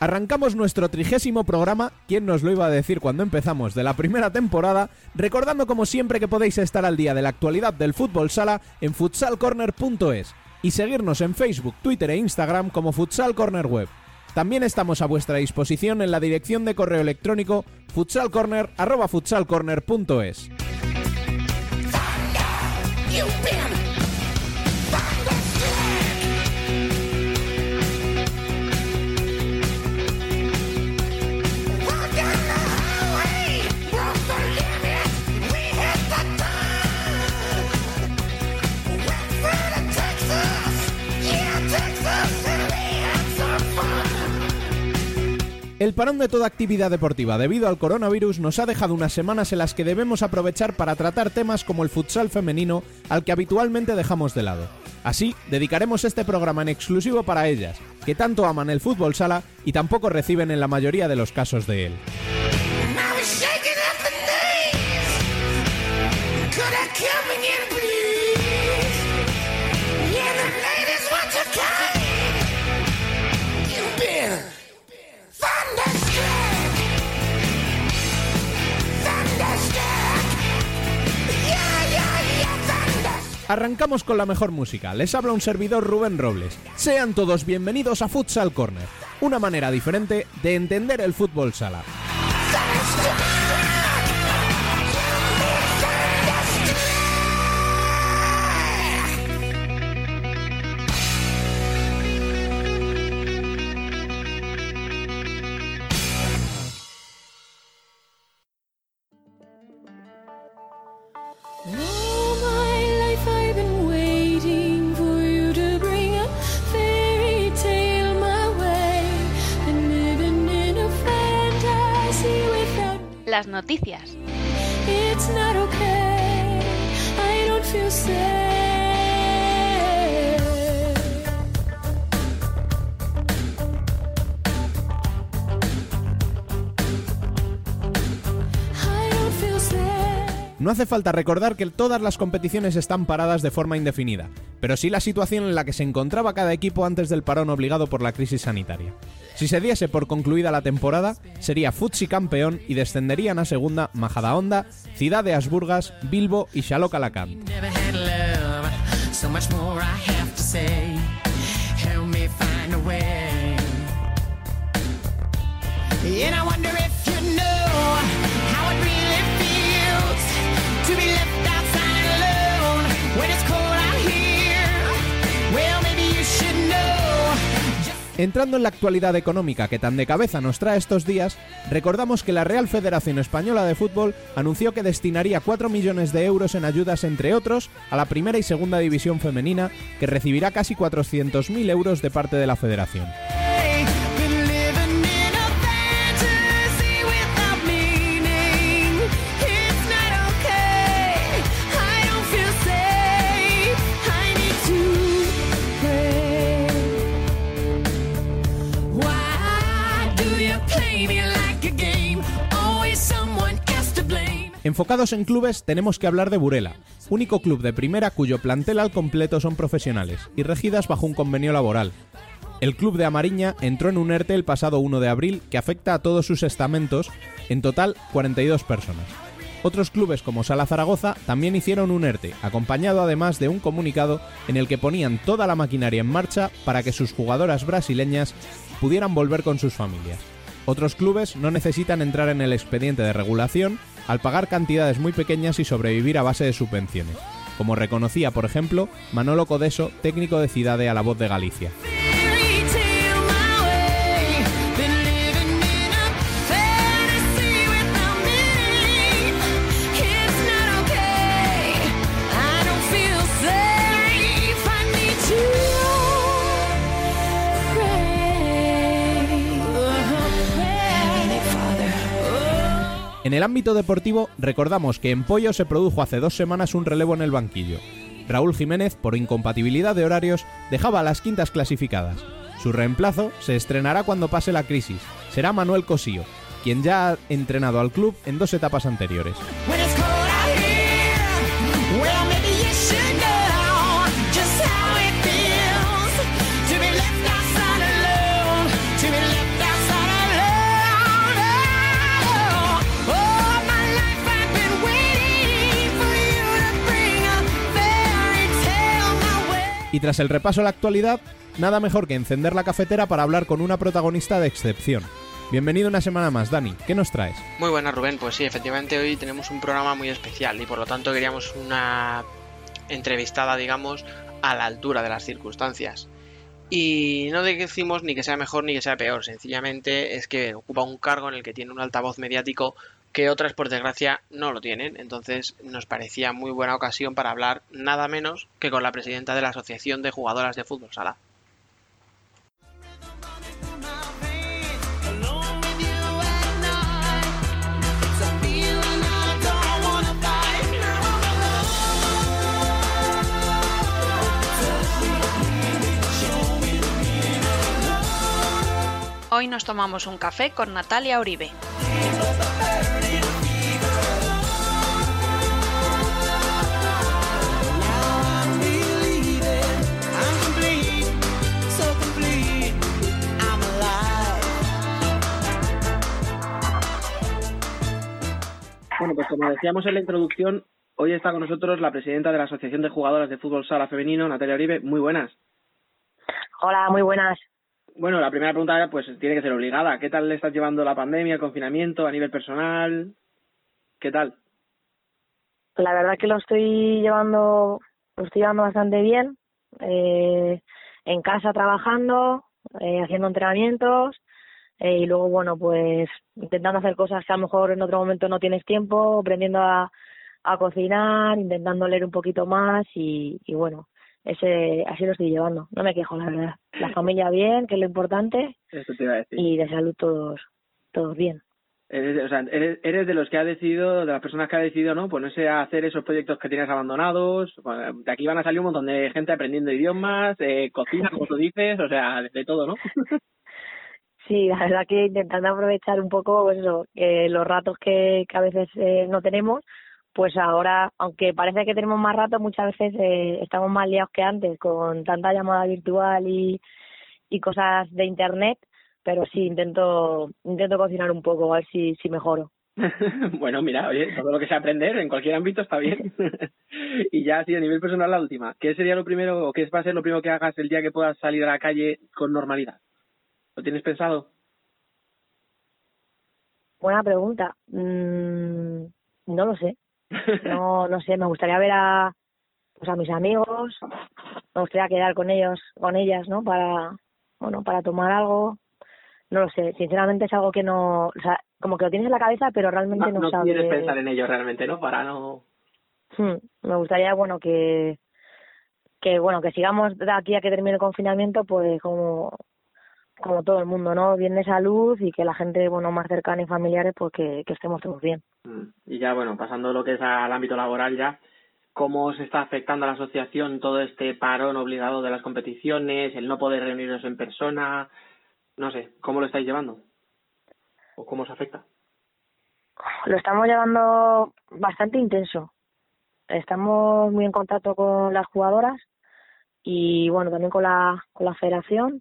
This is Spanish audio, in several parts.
Arrancamos nuestro trigésimo programa, ¿quién nos lo iba a decir cuando empezamos de la primera temporada? Recordando como siempre que podéis estar al día de la actualidad del fútbol sala en futsalcorner.es y seguirnos en Facebook, Twitter e Instagram como Futsal Corner Web. También estamos a vuestra disposición en la dirección de correo electrónico futsalcorner@futsalcorner.es. El parón de toda actividad deportiva debido al coronavirus nos ha dejado unas semanas en las que debemos aprovechar para tratar temas como el futsal femenino al que habitualmente dejamos de lado. Así, dedicaremos este programa en exclusivo para ellas, que tanto aman el fútbol sala y tampoco reciben en la mayoría de los casos de él. Arrancamos con la mejor música. Les habla un servidor Rubén Robles. Sean todos bienvenidos a Futsal Corner, una manera diferente de entender el fútbol sala. Las noticias. It's not okay. I don't feel safe. No hace falta recordar que todas las competiciones están paradas de forma indefinida, pero sí la situación en la que se encontraba cada equipo antes del parón obligado por la crisis sanitaria. Si se diese por concluida la temporada, sería Futsi campeón y descenderían a segunda Majadahonda, Ciudad de Asburgas, Bilbo y Xaloc Alacant. Entrando en la actualidad económica que tan de cabeza nos trae estos días, recordamos que la Real Federación Española de Fútbol anunció que destinaría 4 millones de euros en ayudas, entre otros, a la primera y segunda división femenina, que recibirá casi 400.000 euros de parte de la federación. Enfocados en clubes, tenemos que hablar de Burela, único club de primera cuyo plantel al completo son profesionales y regidas bajo un convenio laboral. El club de Amariña entró en un ERTE el pasado 1 de abril que afecta a todos sus estamentos, en total 42 personas. Otros clubes como Sala Zaragoza también hicieron un ERTE, acompañado además de un comunicado en el que ponían toda la maquinaria en marcha para que sus jugadoras brasileñas pudieran volver con sus familias. Otros clubes no necesitan entrar en el expediente de regulación al pagar cantidades muy pequeñas y sobrevivir a base de subvenciones, como reconocía, por ejemplo, Manolo Codeso, técnico de Cidade a la voz de Galicia. En el ámbito deportivo, recordamos que en Pollo se produjo hace dos semanas un relevo en el banquillo. Raúl Jiménez, por incompatibilidad de horarios, dejaba a las quintas clasificadas. Su reemplazo se estrenará cuando pase la crisis. Será Manuel Cosío, quien ya ha entrenado al club en dos etapas anteriores. Y tras el repaso a la actualidad, nada mejor que encender la cafetera para hablar con una protagonista de excepción. Bienvenido una semana más, Dani. ¿Qué nos traes? Muy buena Rubén, pues sí, efectivamente hoy tenemos un programa muy especial y por lo tanto queríamos una entrevistada, digamos, a la altura de las circunstancias. Y no decimos ni que sea mejor ni que sea peor, sencillamente es que ocupa un cargo en el que tiene un altavoz mediático que otras por desgracia no lo tienen. Entonces nos parecía muy buena ocasión para hablar nada menos que con la presidenta de la Asociación de Jugadoras de Fútbol Sala. Hoy nos tomamos un café con Natalia Uribe. Bueno, pues como decíamos en la introducción, hoy está con nosotros la presidenta de la Asociación de Jugadoras de Fútbol Sala Femenino, Natalia Uribe. Muy buenas. Hola, muy buenas. Bueno, la primera pregunta pues tiene que ser obligada. ¿Qué tal le estás llevando la pandemia, el confinamiento a nivel personal? ¿Qué tal? La verdad que lo estoy llevando, lo estoy llevando bastante bien. Eh, en casa trabajando, eh, haciendo entrenamientos eh, y luego, bueno, pues intentando hacer cosas que a lo mejor en otro momento no tienes tiempo, aprendiendo a, a cocinar, intentando leer un poquito más y, y bueno, ese así lo estoy llevando. No me quejo, la verdad. La familia bien, que es lo importante, Eso te iba a decir. y de salud todos, todos bien. Eres, de- o sea, eres, eres de los que ha decidido, de las personas que ha decidido, ¿no? Ponerse a hacer esos proyectos que tienes abandonados. Bueno, de aquí van a salir un montón de gente aprendiendo idiomas, eh, cocina, como tú dices, o sea, de, de todo, ¿no? Sí, la verdad que intentando aprovechar un poco pues eso, eh, los ratos que, a veces eh, no tenemos, pues ahora, aunque parece que tenemos más ratos, muchas veces eh, estamos más liados que antes con tanta llamada virtual y, y cosas de internet, pero sí intento intento cocinar un poco, a ver si, si mejoro. bueno, mira, oye, todo lo que sea aprender en cualquier ámbito está bien. y ya, sí, a nivel personal, la última. ¿Qué sería lo primero, o qué va a ser lo primero que hagas el día que puedas salir a la calle con normalidad? ¿Lo tienes pensado? Buena pregunta. Mm, no lo sé. No, no sé, me gustaría ver a, pues a mis amigos, me gustaría quedar con ellos, con ellas, ¿no? Para, bueno, para tomar algo. No lo sé, sinceramente es algo que no, o sea, como que lo tienes en la cabeza, pero realmente no no, no sabes. quieres pensar en ello realmente, ¿no? Para no... Hmm, me gustaría, bueno, que, que bueno, que sigamos de aquí a que termine el confinamiento, pues como, como todo el mundo, ¿no? Bien de salud y que la gente, bueno, más cercana y familiares, pues que, que estemos todos bien. Mm. Y ya, bueno, pasando lo que es al ámbito laboral ya, ¿cómo se está afectando a la asociación todo este parón obligado de las competiciones, el no poder reunirnos en persona? No sé, ¿cómo lo estáis llevando? ¿O cómo os afecta? Lo estamos llevando bastante intenso. Estamos muy en contacto con las jugadoras y bueno, también con la, con la federación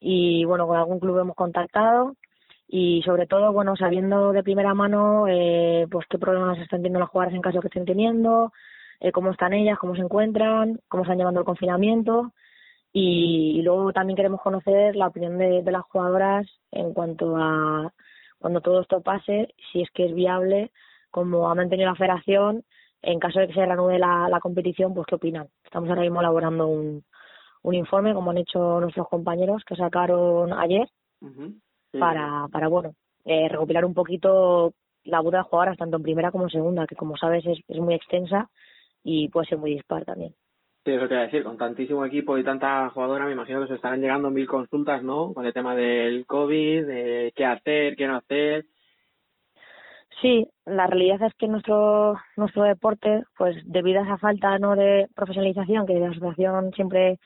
y bueno, con algún club hemos contactado y sobre todo, bueno, sabiendo de primera mano eh, pues qué problemas están teniendo las jugadoras en caso que estén teniendo, eh, cómo están ellas, cómo se encuentran, cómo están llevando el confinamiento y, luego también queremos conocer la opinión de, de las jugadoras en cuanto a cuando todo esto pase, si es que es viable, como ha mantenido la federación, en caso de que se reanude la, la competición, pues qué opinan. Estamos ahora mismo elaborando un, un informe, como han hecho nuestros compañeros que sacaron ayer. Sí. para, para bueno, eh, recopilar un poquito la voz de jugadoras, tanto en primera como en segunda, que como sabes es, es muy extensa y puede ser muy dispar también. Sí, eso te iba a decir, con tantísimo equipo y tanta jugadora, me imagino que se estarán llegando mil consultas, ¿no? Con el tema del COVID, de qué hacer, qué no hacer. Sí, la realidad es que nuestro nuestro deporte, pues debido a esa falta no de profesionalización que la asociación siempre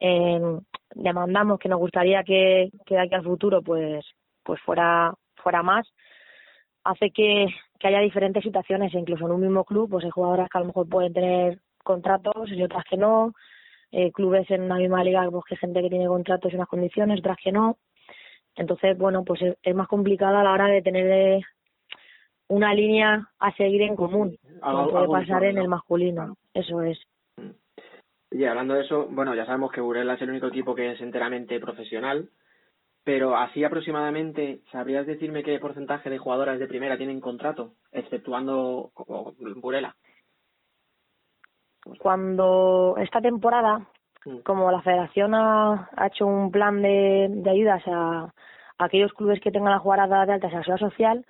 eh, demandamos, que nos gustaría que, que de aquí al futuro pues pues fuera fuera más, hace que, que haya diferentes situaciones, incluso en un mismo club, pues hay jugadoras que a lo mejor pueden tener contratos y otras que no, eh, clubes en una misma liga, pues que gente que tiene contratos y unas condiciones, otras que no. Entonces, bueno, pues es, es más complicado a la hora de tener eh, una línea a seguir en común, como puede pasar en el masculino. Eso es. Y hablando de eso, bueno, ya sabemos que Burela es el único equipo que es enteramente profesional, pero así aproximadamente, ¿sabrías decirme qué porcentaje de jugadoras de primera tienen contrato, exceptuando Burela? Cuando esta temporada, Mm. como la federación ha, ha hecho un plan de, de ayudas a, a aquellos clubes que tengan las jugadoras de alta la seguridad social,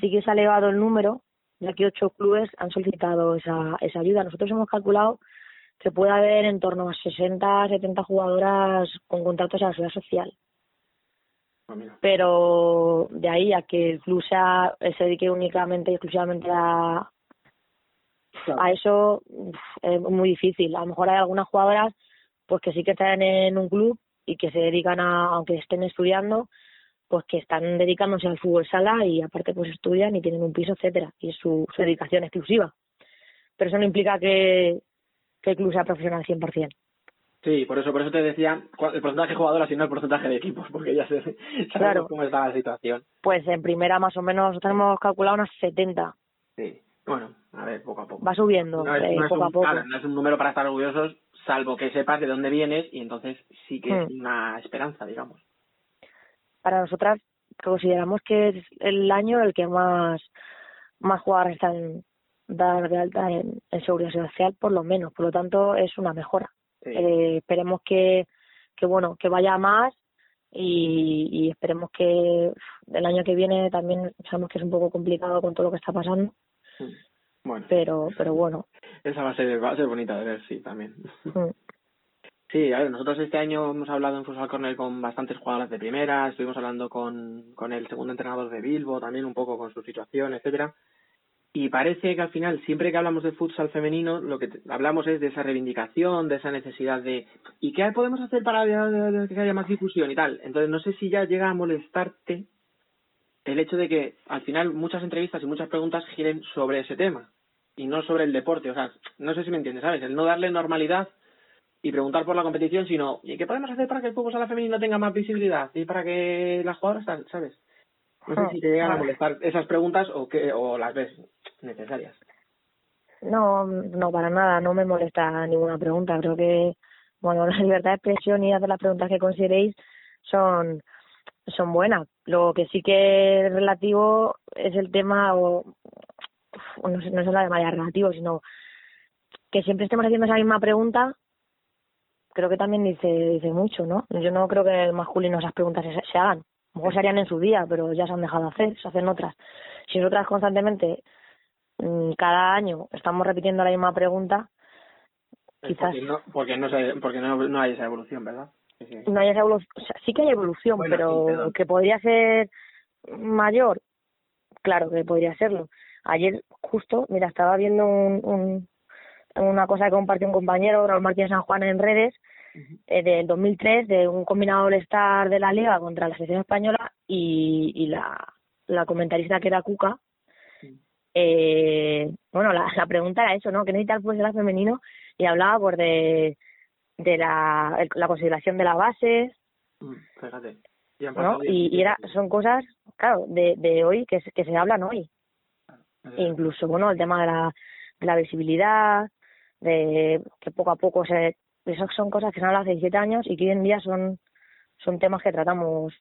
sí que se ha elevado el número, ya que ocho clubes han solicitado esa, esa ayuda. Nosotros hemos calculado que puede haber en torno a 60, 70 jugadoras con contratos a la seguridad social. Mira, Pero de ahí a que el club sea, se dedique únicamente y exclusivamente a, a eso es muy difícil. A lo mejor hay algunas jugadoras pues que sí que están en un club y que se dedican a, aunque estén estudiando, pues que están dedicándose al fútbol sala y aparte pues estudian y tienen un piso, etcétera, y es su, su dedicación exclusiva. Pero eso no implica que, que el club sea profesional 100%. Sí, por eso, por eso te decía el porcentaje de jugadoras y no el porcentaje de equipos, porque ya sé sabemos Claro. cómo está la situación. Pues en primera más o menos tenemos calculado unas 70. Sí. Bueno, a ver, poco a poco. Va subiendo, no es, eh, no es poco a poco. claro, no es un número para estar orgullosos, salvo que sepas de dónde vienes y entonces sí que es Hmm. una esperanza, digamos. para nosotras consideramos que es el año el que más más jugadores están dar de alta en, en seguridad social por lo menos por lo tanto es una mejora Sí. Eh, esperemos que que bueno que vaya a más y, y esperemos que el año que viene también sabemos que es un poco complicado con todo lo que está pasando. Bueno, pero pero bueno esa va a ser, va a ser bonita de ver, sí, también. mm, Sí, a ver, nosotros este año hemos hablado en Futsal Corner con bastantes jugadoras de primera, estuvimos hablando con, con el segundo entrenador de Bilbo, también un poco con su situación, etcétera. Y parece que al final, siempre que hablamos de futsal femenino, lo que hablamos es de esa reivindicación, de esa necesidad de ¿y qué podemos hacer para que haya más difusión y tal? Entonces no sé si ya llega a molestarte el hecho de que al final muchas entrevistas y muchas preguntas giren sobre ese tema y no sobre el deporte. O sea, no sé si me entiendes, ¿sabes? El no darle normalidad y preguntar por la competición, sino ¿y qué podemos hacer para que el fútbol sala femenino tenga más visibilidad y para que las jugadoras, ¿sabes? No sé si te llegan a molestar esas preguntas o que o las ves necesarias. No, no, para nada, no me molesta ninguna pregunta. Creo que, bueno, la libertad de expresión y hacer las preguntas que consideréis son, son buenas. Lo que sí que es relativo es el tema, o no no es la de manera relativo, sino que siempre estemos haciendo esa misma pregunta, creo que también dice, dice mucho, ¿no? Yo no creo que en el masculino esas preguntas se, se hagan. A lo mejor se harían en su día, pero ya se han dejado de hacer, se hacen otras. Si nosotras constantemente cada año estamos repitiendo la misma pregunta, Es Quizás. Porque no, porque no, se, porque no, no hay esa evolución, ¿verdad? Sí, sí. no hay esa evolución, o sea, sí que hay evolución, Bueno, pero que podría ser mayor, claro que podría serlo. Ayer justo, mira, estaba viendo un, un, una cosa que compartió un compañero, Raúl Martínez San Juan en redes, eh, del 2003, de un combinado All-Star de la Liga contra la selección española y, y la, la comentarista que era Cuca, eh, bueno, la, la pregunta era eso, ¿no? ¿Qué necesita el fútbol femenino? Y hablaba pues de, de la, el- la consideración de la base, Mm, Fíjate. Y han ¿no? pasado Y, y 17 era, son cosas, claro, de, de hoy que se, que se hablan hoy. E incluso, bueno, el tema de la, de la visibilidad, de que poco a poco se... Esas son cosas que se han hablado hace 17 años y que hoy en día son, son temas que tratamos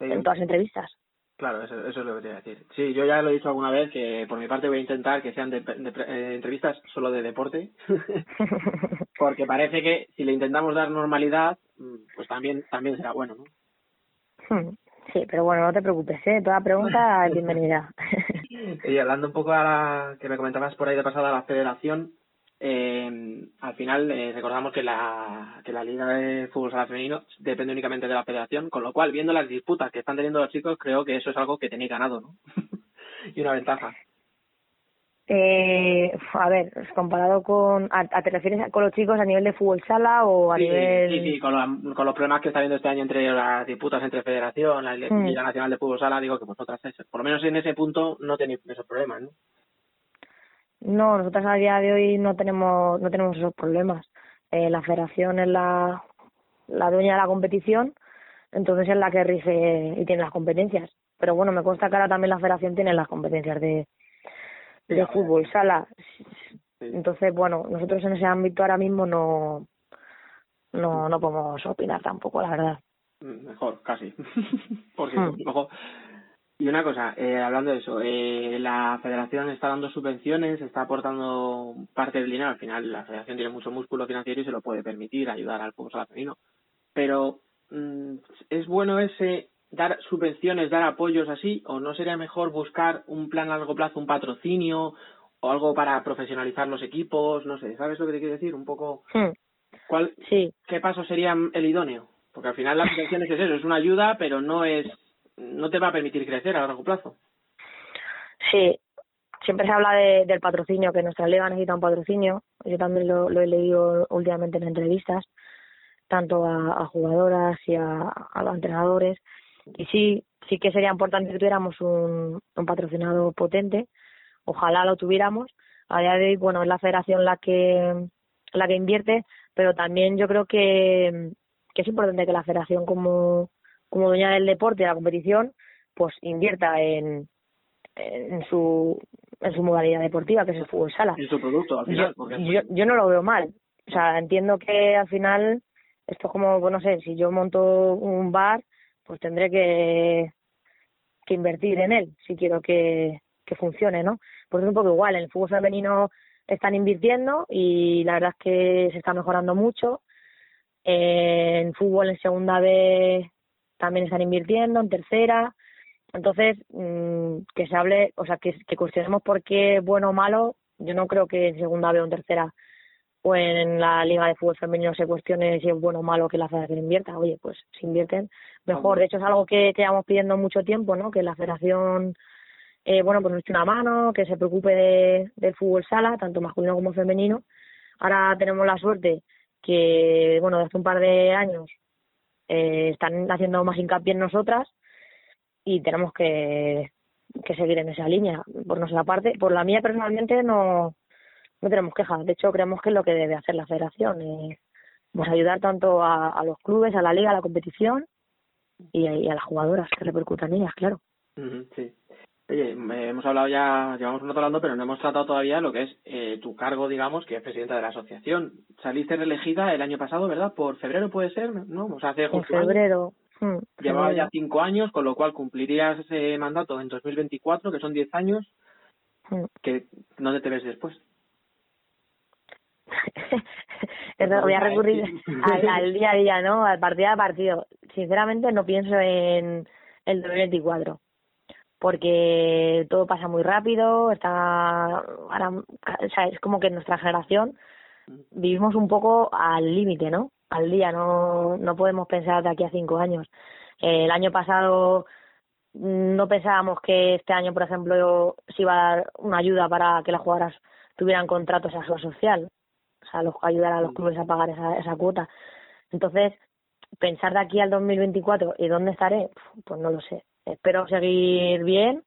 en todas las entrevistas. Claro, eso, eso es lo que te iba a decir. Sí, yo ya lo he dicho alguna vez que por mi parte voy a intentar que sean de, de- eh, entrevistas solo de deporte, porque parece que si le intentamos dar normalidad, mm, pues también también será bueno, ¿no? Sí, pero bueno, no te preocupes, ¿eh? Toda pregunta es bienvenida. Y hablando un poco a la que me comentabas por ahí de pasada la federación, eh, al final eh, recordamos que la, que la Liga de Fútbol Sala Femenino depende únicamente de la federación, con lo cual, viendo las disputas que están teniendo los chicos, creo que eso es algo que tenéis ganado, ¿no? y una ventaja. Eh, a ver, comparado con... A, a- ¿Te refieres a- con los chicos a nivel de fútbol sala o a Sí, nivel...? sí, sí, con, la- con los problemas que está habiendo este año entre las disputas entre federación, la Mm. Liga Nacional de Fútbol Sala, digo que vosotras, por lo menos en ese punto, no tenéis esos problemas, ¿no? No, nosotros a día de hoy no tenemos no tenemos esos problemas. Eh, la federación es la, la dueña de la competición, entonces es la que rige y tiene las competencias. Pero bueno, me consta que ahora también la federación tiene las competencias de, de fútbol sala. Sí. Entonces, bueno, nosotros en ese ámbito ahora mismo no no no podemos opinar tampoco, la verdad. Mm, Mejor, casi. Porque, ojo. Y una cosa, eh, hablando de eso, eh, la federación está dando subvenciones, está aportando parte del dinero. Al final, la federación tiene mucho músculo financiero y se lo puede permitir ayudar al fútbol femenino. Pero, mm, ¿es bueno ese dar subvenciones, dar apoyos así? ¿O no sería mejor buscar un plan a largo plazo, un patrocinio o algo para profesionalizar los equipos? No sé, ¿sabes lo que te quiero decir? Un poco, Hmm, ¿cuál, Sí, ¿qué paso sería el idóneo? Porque al final las subvenciones es eso, es una ayuda, pero no es no te va a permitir crecer a largo plazo. Sí, siempre se habla de, del patrocinio, que nuestra liga necesita un patrocinio. Yo también lo, he leído últimamente en entrevistas, tanto a, jugadoras y a, a entrenadores. Y sí, sí que sería importante que tuviéramos un, un patrocinado potente. Ojalá lo tuviéramos. A día de hoy, bueno, es la federación la que la que invierte, pero también yo creo que, que es importante que la federación como, como dueña del deporte y de la competición, pues invierta en, en su en su modalidad deportiva que es el fútbol sala. En su producto, al yo, final. porque yo yo no lo veo mal. O sea entiendo que al final esto es como pues no sé si yo monto un bar pues tendré que que invertir en él si quiero que que funcione no pues es un poco igual en el fútbol femenino están invirtiendo y la verdad es que se está mejorando mucho. En fútbol en segunda B también están invirtiendo en tercera. Entonces mm, que se hable o sea que, cuestionemos por qué bueno o malo. Yo no creo que en segunda B o en tercera o en la liga de fútbol femenino se cuestione si es bueno o malo que la federación invierta. Oye pues si invierten mejor. De hecho es algo que que llevamos pidiendo mucho tiempo no que la federación eh, bueno pues nos eche una mano que se preocupe de, del fútbol sala tanto masculino como femenino. Ahora tenemos la suerte que bueno desde un par de años eh, están haciendo más hincapié en nosotras y tenemos que, que seguir en esa línea por nuestra parte. Por la mía personalmente no no tenemos quejas. De hecho creemos que es lo que debe hacer la federación eh, pues ayudar tanto a, a los clubes a la liga a la competición y a, y a las jugadoras que repercutan en ellas claro. Sí. Oye, eh, hemos hablado ya, llevamos un rato hablando, pero no hemos tratado todavía lo que es eh, tu cargo, digamos, que es presidenta de la asociación. Saliste reelegida el año pasado, ¿verdad? Por febrero puede ser, ¿no? O sea, hace en febrero hmm, Llevaba febrero. ya cinco años, con lo cual cumplirías ese mandato en 2024, que son diez años. Hmm. que ¿Dónde te ves después? Voy a recurrir al, al día a día, ¿no? Al partido a partido. Sinceramente no pienso en el 2024 porque todo pasa muy rápido, está ahora, o sea, es como que nuestra generación vivimos un poco al límite, ¿no? Al día, no no podemos pensar de aquí a cinco años. El año pasado mm, no pensábamos que este año, por ejemplo, se iba a dar una ayuda para que las jugadoras tuvieran contratos a su social, o sea, los, ayudar a los clubes a pagar esa, esa cuota. Entonces, pensar de aquí al 2024 y dónde estaré, pues no lo sé. Espero seguir bien,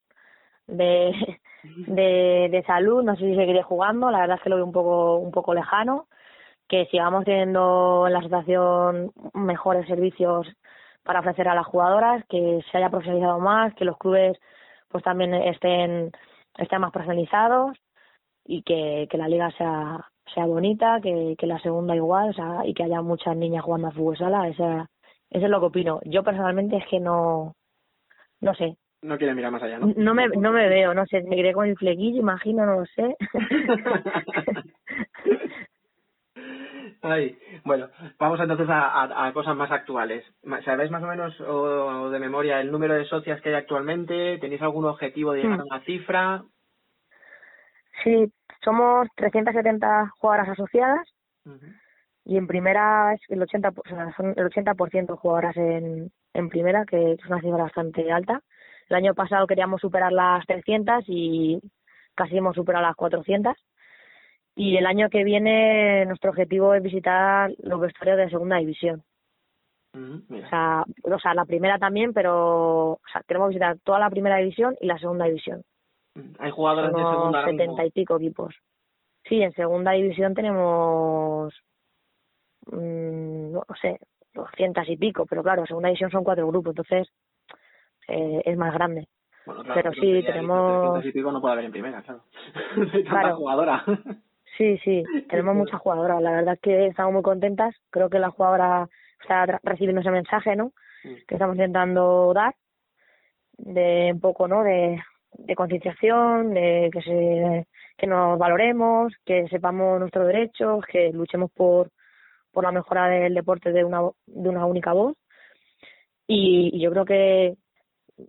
de, de, de salud, no sé si seguiré jugando, la verdad es que lo veo un poco, un poco lejano, que sigamos teniendo en la asociación mejores servicios para ofrecer a las jugadoras, que se haya profesionalizado más, que los clubes pues también estén, estén más profesionalizados y que, que la liga sea sea bonita, que, que la segunda igual, o sea, y que haya muchas niñas jugando a fútbol sala, esa, eso es lo que opino. Yo personalmente es que no, no sé, No quiere mirar más allá, ¿no? no me, no me veo, no sé, seguiré con el flequillo, imagino, no lo sé. Ay, bueno, vamos entonces a, a- a cosas más actuales. ¿Sabéis más o menos o, de memoria el número de socias que hay actualmente? ¿Tenéis algún objetivo de llegar a Hmm. una cifra? sí, somos 370 jugadoras asociadas Ujú. Y en primera es el 80, o sea, son el 80% jugadoras en, en primera, que es una cifra bastante alta. El año pasado queríamos superar las 300 y casi hemos superado las 400. Y el año que viene nuestro objetivo es visitar los vestuarios de segunda división. Mm, O sea, o sea, la primera también, pero o sea, queremos visitar toda la primera división y la segunda división. Mm, Hay jugadores de Unos segunda ahora mismo. 70 y pico equipos. Sí, en segunda división tenemos, mm, no sé, 200 y pico, pero claro, segunda división son cuatro grupos, entonces eh, es más grande. Bueno, claro, pero sí, tenemos- 300 y pico no puede haber en primera, claro. Jugadora. Sí, sí, tenemos muchas jugadoras. La verdad es que estamos muy contentas. Creo que la jugadora está recibiendo ese mensaje, ¿no? Que estamos intentando dar de un poco, ¿no? De, de concienciación, de que se que nos valoremos, que sepamos nuestros derechos, que luchemos por por la mejora del deporte de una de una única voz. Y, y yo creo que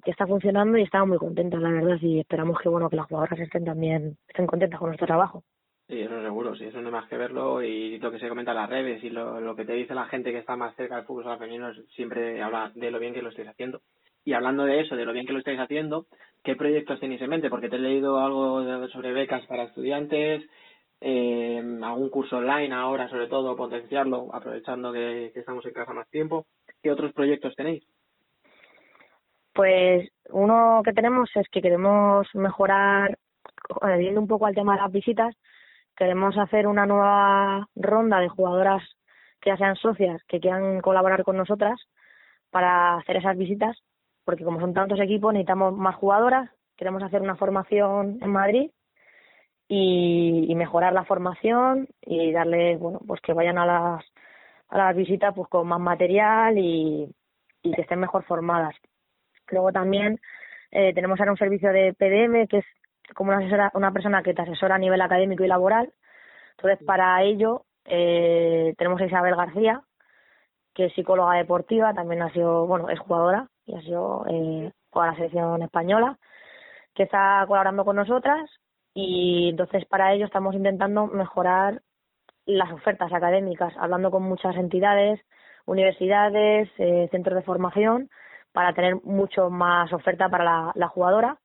que está funcionando y estamos muy contentas, la verdad, y esperamos que bueno que las jugadoras estén también estén contentas con nuestro trabajo. Sí, eso seguro, sí, eso no hay más que verlo y lo que se comenta en las redes y lo, lo que te dice la gente que está más cerca del fútbol femenino siempre habla de lo bien que lo estáis haciendo. Y hablando de eso, de lo bien que lo estáis haciendo, ¿qué proyectos tenéis en mente? Porque te he leído algo sobre becas para estudiantes, eh, algún curso online ahora, sobre todo, potenciarlo, aprovechando que, estamos en casa más tiempo. ¿Qué otros proyectos tenéis? Pues uno que tenemos es que queremos mejorar, viendo un poco al tema de las visitas, queremos hacer una nueva ronda de jugadoras que ya sean socias, que quieran colaborar con nosotras para hacer esas visitas, porque como son tantos equipos necesitamos más jugadoras, queremos hacer una formación en Madrid y, y mejorar la formación y darles, bueno, pues que vayan a las a las visitas pues con más material y, y que estén mejor formadas. Luego también eh, tenemos ahora un servicio de PDM, que es como una, asesora, una persona que te asesora a nivel académico y laboral. Entonces, para ello, eh, tenemos a Isabel García, que es psicóloga deportiva, también ha sido, bueno, es jugadora y ha sido eh, la selección española, que está colaborando con nosotras y entonces para ello estamos intentando mejorar las ofertas académicas, hablando con muchas entidades, universidades, eh, centros de formación, para tener mucho más oferta para la, la jugadora.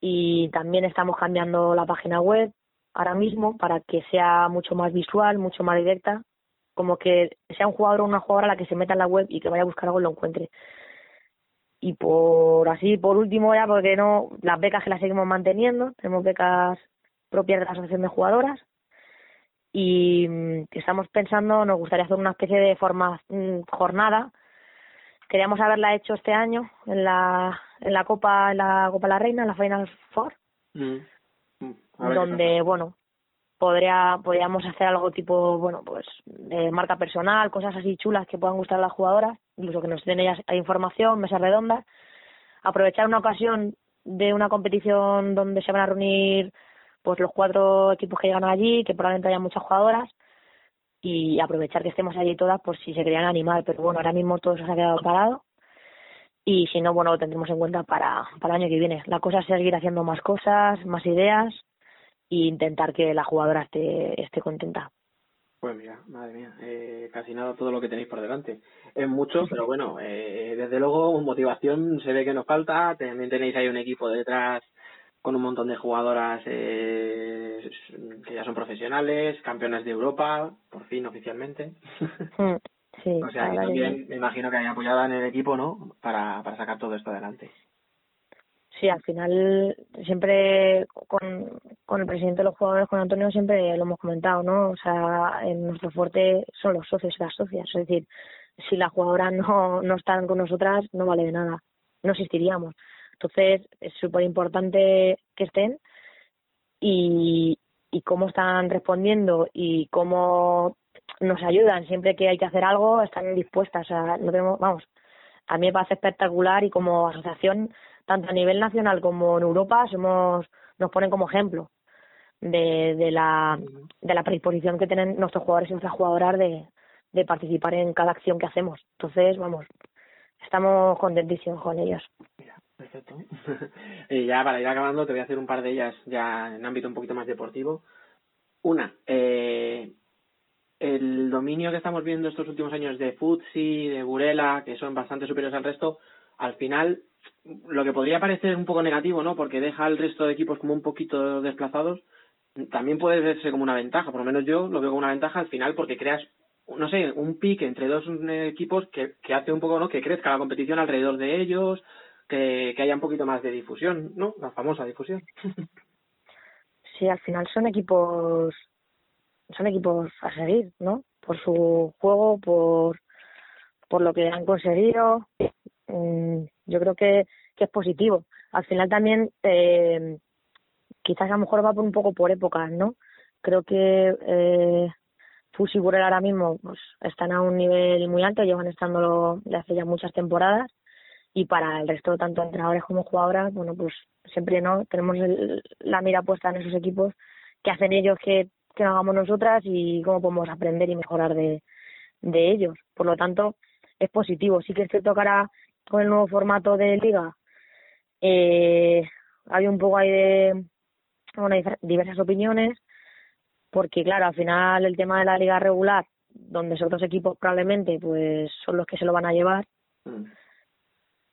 Y también estamos cambiando la página web ahora mismo para que sea mucho más visual, mucho más directa, como que sea un jugador o una jugadora la que se meta en la web y que vaya a buscar algo y lo encuentre. Y por así, por último ya, porque no, las becas que las seguimos manteniendo, tenemos becas propias de la Asociación de Jugadoras y mm, estamos pensando, nos gustaría hacer una especie de forma mm, jornada. Queríamos haberla hecho este año en la en la Copa en la Copa de la Reina, en la Final Four, Mm. Donde bueno podría podríamos hacer algo tipo bueno pues de marca personal, cosas así chulas que puedan gustar a las jugadoras, incluso que nos den ellas información, mesas redondas, aprovechar una ocasión de una competición donde se van a reunir pues los cuatro equipos que llegan allí, que probablemente haya muchas jugadoras y aprovechar que estemos allí todas por si se querían animar, pero bueno, ahora mismo todo eso se ha quedado parado y si no, bueno, lo tendremos en cuenta para, para el año que viene. La cosa es seguir haciendo más cosas, más ideas e intentar que la jugadora esté, esté contenta. Pues mira, madre mía, eh, casi nada todo lo que tenéis por delante. Es mucho, pero bueno, eh, desde luego motivación se ve que nos falta. También tenéis ahí un equipo detrás con un montón de jugadoras eh, que ya son profesionales, campeonas de Europa, por fin oficialmente. Sí, o sea, que también me imagino que hay apoyada en el equipo, ¿no? Para, para sacar todo esto adelante. Sí, al final siempre con, con el presidente de los jugadores, con Antonio, siempre lo hemos comentado, ¿no? O sea, en nuestro fuerte son los socios y las socias. Es decir, si las jugadoras no, no están con nosotras, no vale de nada. No existiríamos. Entonces, es súper importante que estén y, y cómo están respondiendo y cómo nos ayudan siempre que hay que hacer algo, están dispuestas. O sea, no tenemos, vamos, a mí me parece espectacular y como asociación, tanto a nivel nacional como en Europa, somos, nos ponen como ejemplo de, de la de la predisposición que tienen nuestros jugadores y nuestras jugadoras de, de participar en cada acción que hacemos. Entonces, vamos, estamos contentísimos con ellos. Perfecto. y ya para ir acabando, te voy a hacer un par de ellas ya en ámbito un poquito más deportivo. Una, eh, el dominio que estamos viendo estos últimos años de Futsi, de Burela, que son bastante superiores al resto, al final lo que podría parecer un poco negativo, ¿no? Porque deja al resto de equipos como un poquito desplazados, también puede verse como una ventaja. Por lo menos yo lo veo como una ventaja al final porque creas, no sé, un pique entre dos eh, equipos que, que hace un poco, ¿no? Que crezca la competición alrededor de ellos, que, que haya un poquito más de difusión, ¿no? La famosa difusión. Sí, al final son equipos son equipos a seguir, ¿no? Por su juego, por por lo que han conseguido. Mm, Yo creo que, que es positivo. Al final también eh, quizás a lo mejor va por un poco por épocas, ¿no? Creo que eh, Fus y Burel ahora mismo pues, están a un nivel muy alto, llevan estándolo de hace ya muchas temporadas y para el resto, tanto entrenadores como jugadoras, bueno, pues siempre no tenemos el- la mira puesta en esos equipos que hacen ellos que, que no hagamos nosotras y cómo podemos aprender y mejorar de, de ellos. Por lo tanto, es positivo. Sí que es cierto que ahora con el nuevo formato de liga eh, hay un poco ahí de bueno, diversas opiniones porque claro, al final el tema de la liga regular, donde esos dos equipos probablemente pues son los que se lo van a llevar, Mm.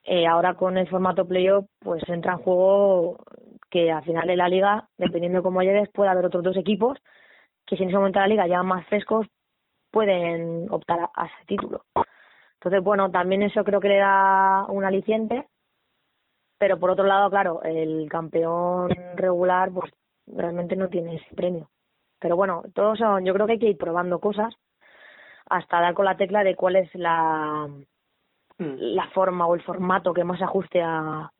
eh, ahora con el formato playoff pues entra en juego que al final de la liga, dependiendo de cómo llegues, puede haber otros dos equipos que si en ese momento de la liga ya más frescos pueden optar a, a ese título. Entonces, bueno, también eso creo que le da un aliciente, pero por otro lado, claro, el campeón regular pues realmente no tiene ese premio. Pero bueno, todos son, yo creo que hay que ir probando cosas hasta dar con la tecla de cuál es la, Mm. la forma o el formato que más ajuste a,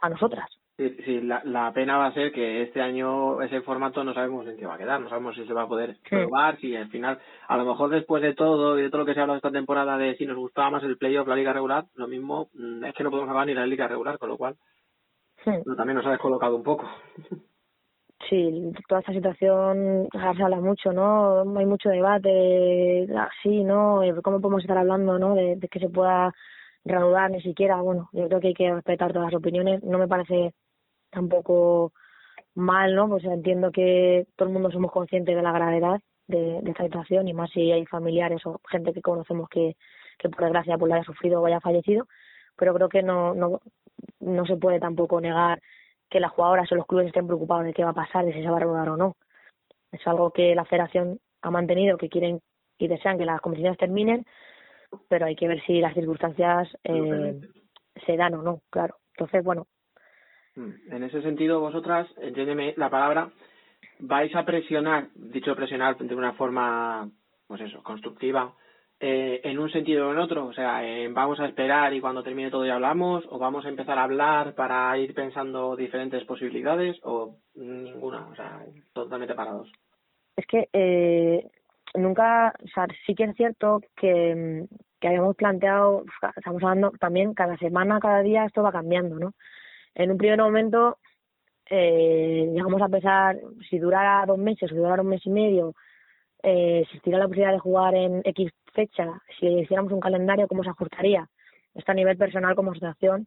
a nosotras. Sí, sí, la, la pena va a ser que este año ese formato no sabemos en qué va a quedar, no sabemos si se va a poder probar, si al final, a lo mejor después de todo y de todo lo que se ha hablado esta temporada de si nos gustaba más el playoff, la liga regular, lo mismo mm, es que no podemos hablar ni la liga regular, con lo cual Sí. no, también nos ha descolocado un poco. Sí, toda esta situación se habla mucho, ¿no? Hay mucho debate, sí, ¿no? Eh, ¿Cómo podemos estar hablando, ¿no? De, de que se pueda reanudar ni siquiera. Bueno, yo creo que hay que respetar todas las opiniones. No me parece tampoco mal, ¿no? Pues entiendo que todo el mundo somos conscientes de la gravedad de, de esta situación y más si hay familiares o gente que conocemos que, que por desgracia pues lo haya sufrido o haya fallecido. Pero creo que no, no, no se puede tampoco negar que las jugadoras o los clubes estén preocupados de qué va a pasar, de si se va a reanudar o no. Es algo que la federación ha mantenido, que quieren y desean que las competiciones terminen, pero hay que ver si las circunstancias eh, se dan o no, claro. Entonces, bueno, En ese sentido, vosotras, entiéndeme la palabra, vais a presionar, dicho presionar de una forma, pues eso, constructiva, eh, en un sentido o en otro, o sea, eh, vamos a esperar y cuando termine todo ya hablamos, o vamos a empezar a hablar para ir pensando diferentes posibilidades, o ninguna, o sea, totalmente parados. es que eh, nunca, o sea, sí que es cierto que, mm, que habíamos planteado, estamos hablando también cada semana, cada día esto va cambiando, ¿no? En un primer momento eh, llegamos a pensar si durara dos meses o durara un mes y medio, eh, existiría la posibilidad de jugar en X fecha, si hiciéramos un calendario, ¿cómo se ajustaría? Esto a nivel personal como asociación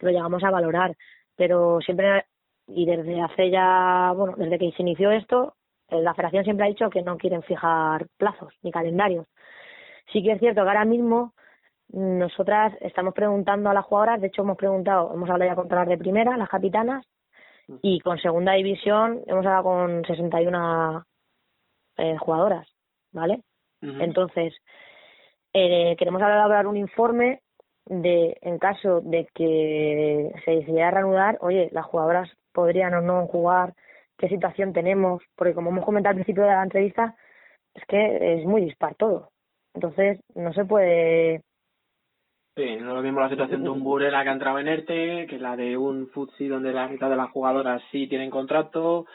lo llegamos a valorar, pero siempre, y desde hace ya, bueno, desde que se inició esto, eh, la federación siempre ha dicho que no quieren fijar plazos ni calendarios. Sí que es cierto que ahora mismo nosotras estamos preguntando a las jugadoras, de hecho hemos preguntado, hemos hablado ya con todas las de primera, las capitanas, y con segunda división hemos hablado con 61 eh, jugadoras, ¿vale? Entonces, eh, queremos elaborar un informe de, en caso de que se decidiera reanudar, oye, las jugadoras podrían o no jugar, qué situación tenemos, porque como hemos comentado al principio de la entrevista, es que es muy dispar todo. Entonces, no se puede. Sí, no es lo mismo la situación de un Burela que ha entrado en ERTE, que la de un Futsi donde la mitad de las jugadoras sí tienen contrato,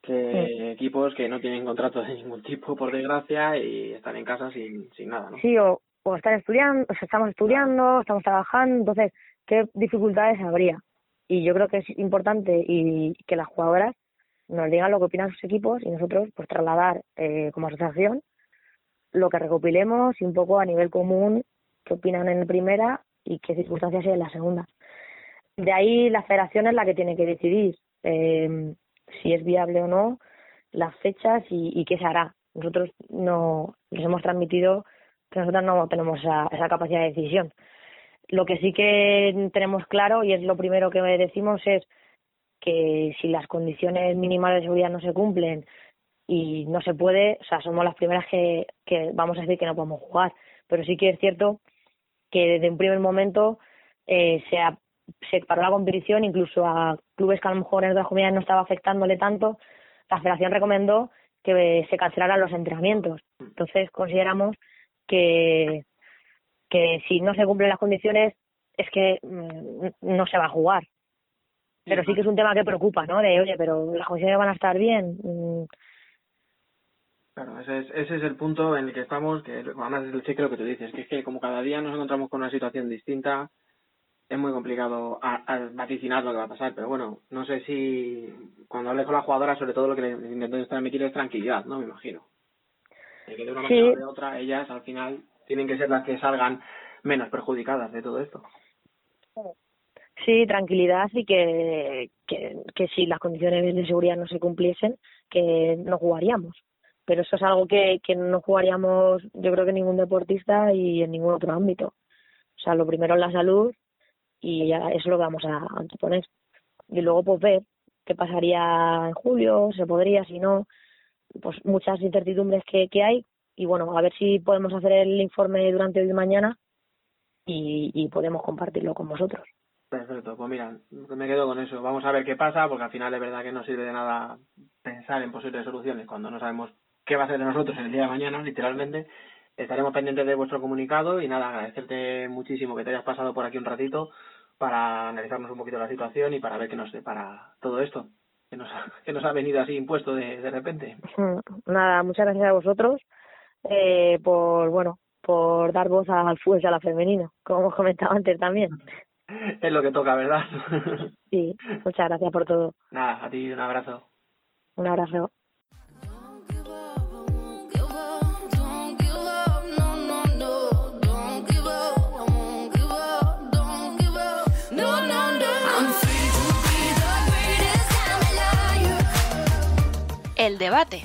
que equipos que no tienen contrato de ningún tipo, por desgracia, y están en casa sin, sin nada, ¿no? Sí, o, o estar estudiando, o sea, estamos estudiando, estamos trabajando, entonces, ¿qué dificultades habría? Y yo creo que es importante y que las jugadoras nos digan lo que opinan sus equipos y nosotros, pues, trasladar eh, como asociación lo que recopilemos y un poco a nivel común qué opinan en primera y qué circunstancias hay en la segunda. De ahí la federación es la que tiene que decidir eh, si es viable o no las fechas y, y qué se hará. Nosotros no les hemos transmitido que nosotros no tenemos esa, esa capacidad de decisión. Lo que sí que tenemos claro, y es lo primero que decimos, es que si las condiciones mínimas de seguridad no se cumplen y no se puede, o sea, somos las primeras que, que vamos a decir que no podemos jugar. Pero sí que es cierto que desde un primer momento eh, se, paró la competición, incluso a clubes que a lo mejor en otras comunidades no estaba afectándole tanto, la federación recomendó que se cancelaran los entrenamientos. Entonces consideramos que, que si no se cumplen las condiciones es que mm, no se va a jugar. Pero sí que es un tema que preocupa, ¿no? De, oye, pero las condiciones van a estar bien. Claro, ese es, ese es el punto en el que estamos, que además es el cheque lo que tú dices, que es que como cada día nos encontramos con una situación distinta, es muy complicado a, a vaticinar lo que va a pasar, pero bueno, no sé si cuando hables con la jugadora, sobre todo lo que le intento transmitir es tranquilidad, ¿no? Me imagino. De que de una Sí. manera o de otra, ellas al final tienen que ser las que salgan menos perjudicadas de todo esto. Sí, tranquilidad y que, que, que si las condiciones de seguridad no se cumpliesen, que no jugaríamos. Pero eso es algo que, que no jugaríamos, yo creo que ningún deportista y en ningún otro ámbito. O sea, lo primero es la salud y ya eso es lo que vamos a anteponer. Y luego, pues ver qué pasaría en julio, se podría, si no, pues muchas incertidumbres que, que hay. Y bueno, a ver si podemos hacer el informe durante hoy y mañana y, y podemos compartirlo con vosotros. Perfecto, pues mira, me quedo con eso. Vamos a ver qué pasa, porque al final es verdad que no sirve de nada pensar en posibles soluciones cuando no sabemos qué va a hacer de nosotros en el día de mañana, literalmente. Estaremos pendientes de vuestro comunicado y nada, agradecerte muchísimo que te hayas pasado por aquí un ratito para analizarnos un poquito la situación y para ver qué nos depara todo esto, que nos ha, que nos ha venido así impuesto de, de repente. Mm, Nada, muchas gracias a vosotros eh, por, bueno, por dar voz al fútbol sala femenino, como hemos comentado antes también. Es lo que toca, ¿verdad? Sí, muchas gracias por todo. nada, a ti un abrazo. Un abrazo. El debate.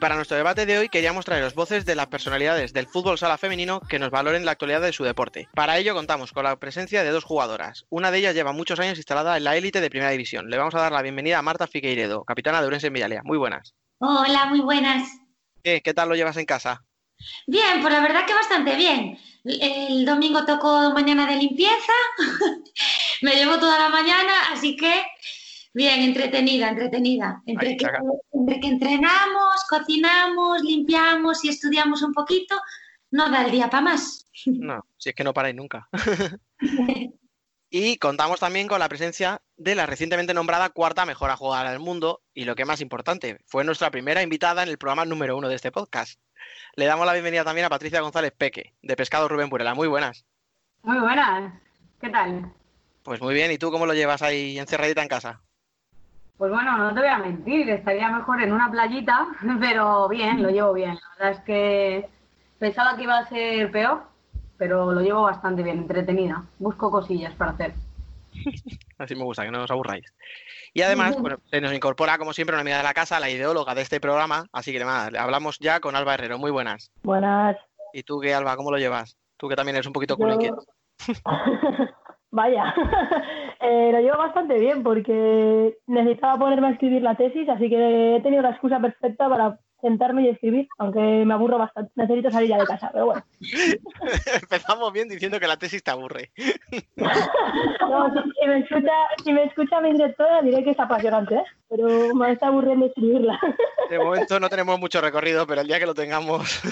Y para nuestro debate de hoy queríamos traeros voces de las personalidades del fútbol sala femenino que nos valoren la actualidad de su deporte. Para ello contamos con la presencia de dos jugadoras. Una de ellas lleva muchos años instalada en la élite de Primera División. Le vamos a dar la bienvenida a Marta Figueiredo, capitana de Urense en Villalea. Muy buenas. Hola, muy buenas. ¿Qué, qué tal lo llevas en casa? Bien, pues la verdad que bastante bien. El domingo tocó mañana de limpieza, me llevo toda la mañana, así que bien, entretenida, entretenida. Entre Ahí que, está. entre que entrenamos, cocinamos, limpiamos y estudiamos un poquito, no da el día para más. No, si es que no paráis nunca. Y contamos también con la presencia de la recientemente nombrada cuarta mejor jugadora del mundo y lo que es más importante, fue nuestra primera invitada en el programa número uno de este podcast. Le damos la bienvenida también a Patricia González Peque, de Pescado Rubén Burela. Muy buenas. Muy buenas. ¿Qué tal? Pues muy bien, ¿y tú cómo lo llevas ahí encerradita en casa? Pues bueno, no te voy a mentir, estaría mejor en una playita, pero bien, lo llevo bien. La verdad es que pensaba que iba a ser peor, pero lo llevo bastante bien, entretenida. Busco cosillas para hacer. Así me gusta, que no os aburráis. Y además, bueno, se nos incorpora, como siempre, una amiga de la casa, la ideóloga de este programa, así que nada, le hablamos ya con Alba Herrero. Muy buenas. Buenas. ¿Y tú qué, Alba, cómo lo llevas? Tú que también eres un poquito culo Yo- inquieto. Vaya, Eh, lo llevo bastante bien porque necesitaba ponerme a escribir la tesis, así que he tenido la excusa perfecta para sentarme y escribir, aunque me aburro bastante. Necesito salir ya de casa, pero bueno. Empezamos bien diciendo que la tesis te aburre. No, si, me escucha, si me escucha mi directora diré que es apasionante, ¿eh? pero me está aburriendo escribirla. De momento no tenemos mucho recorrido, pero el día que lo tengamos.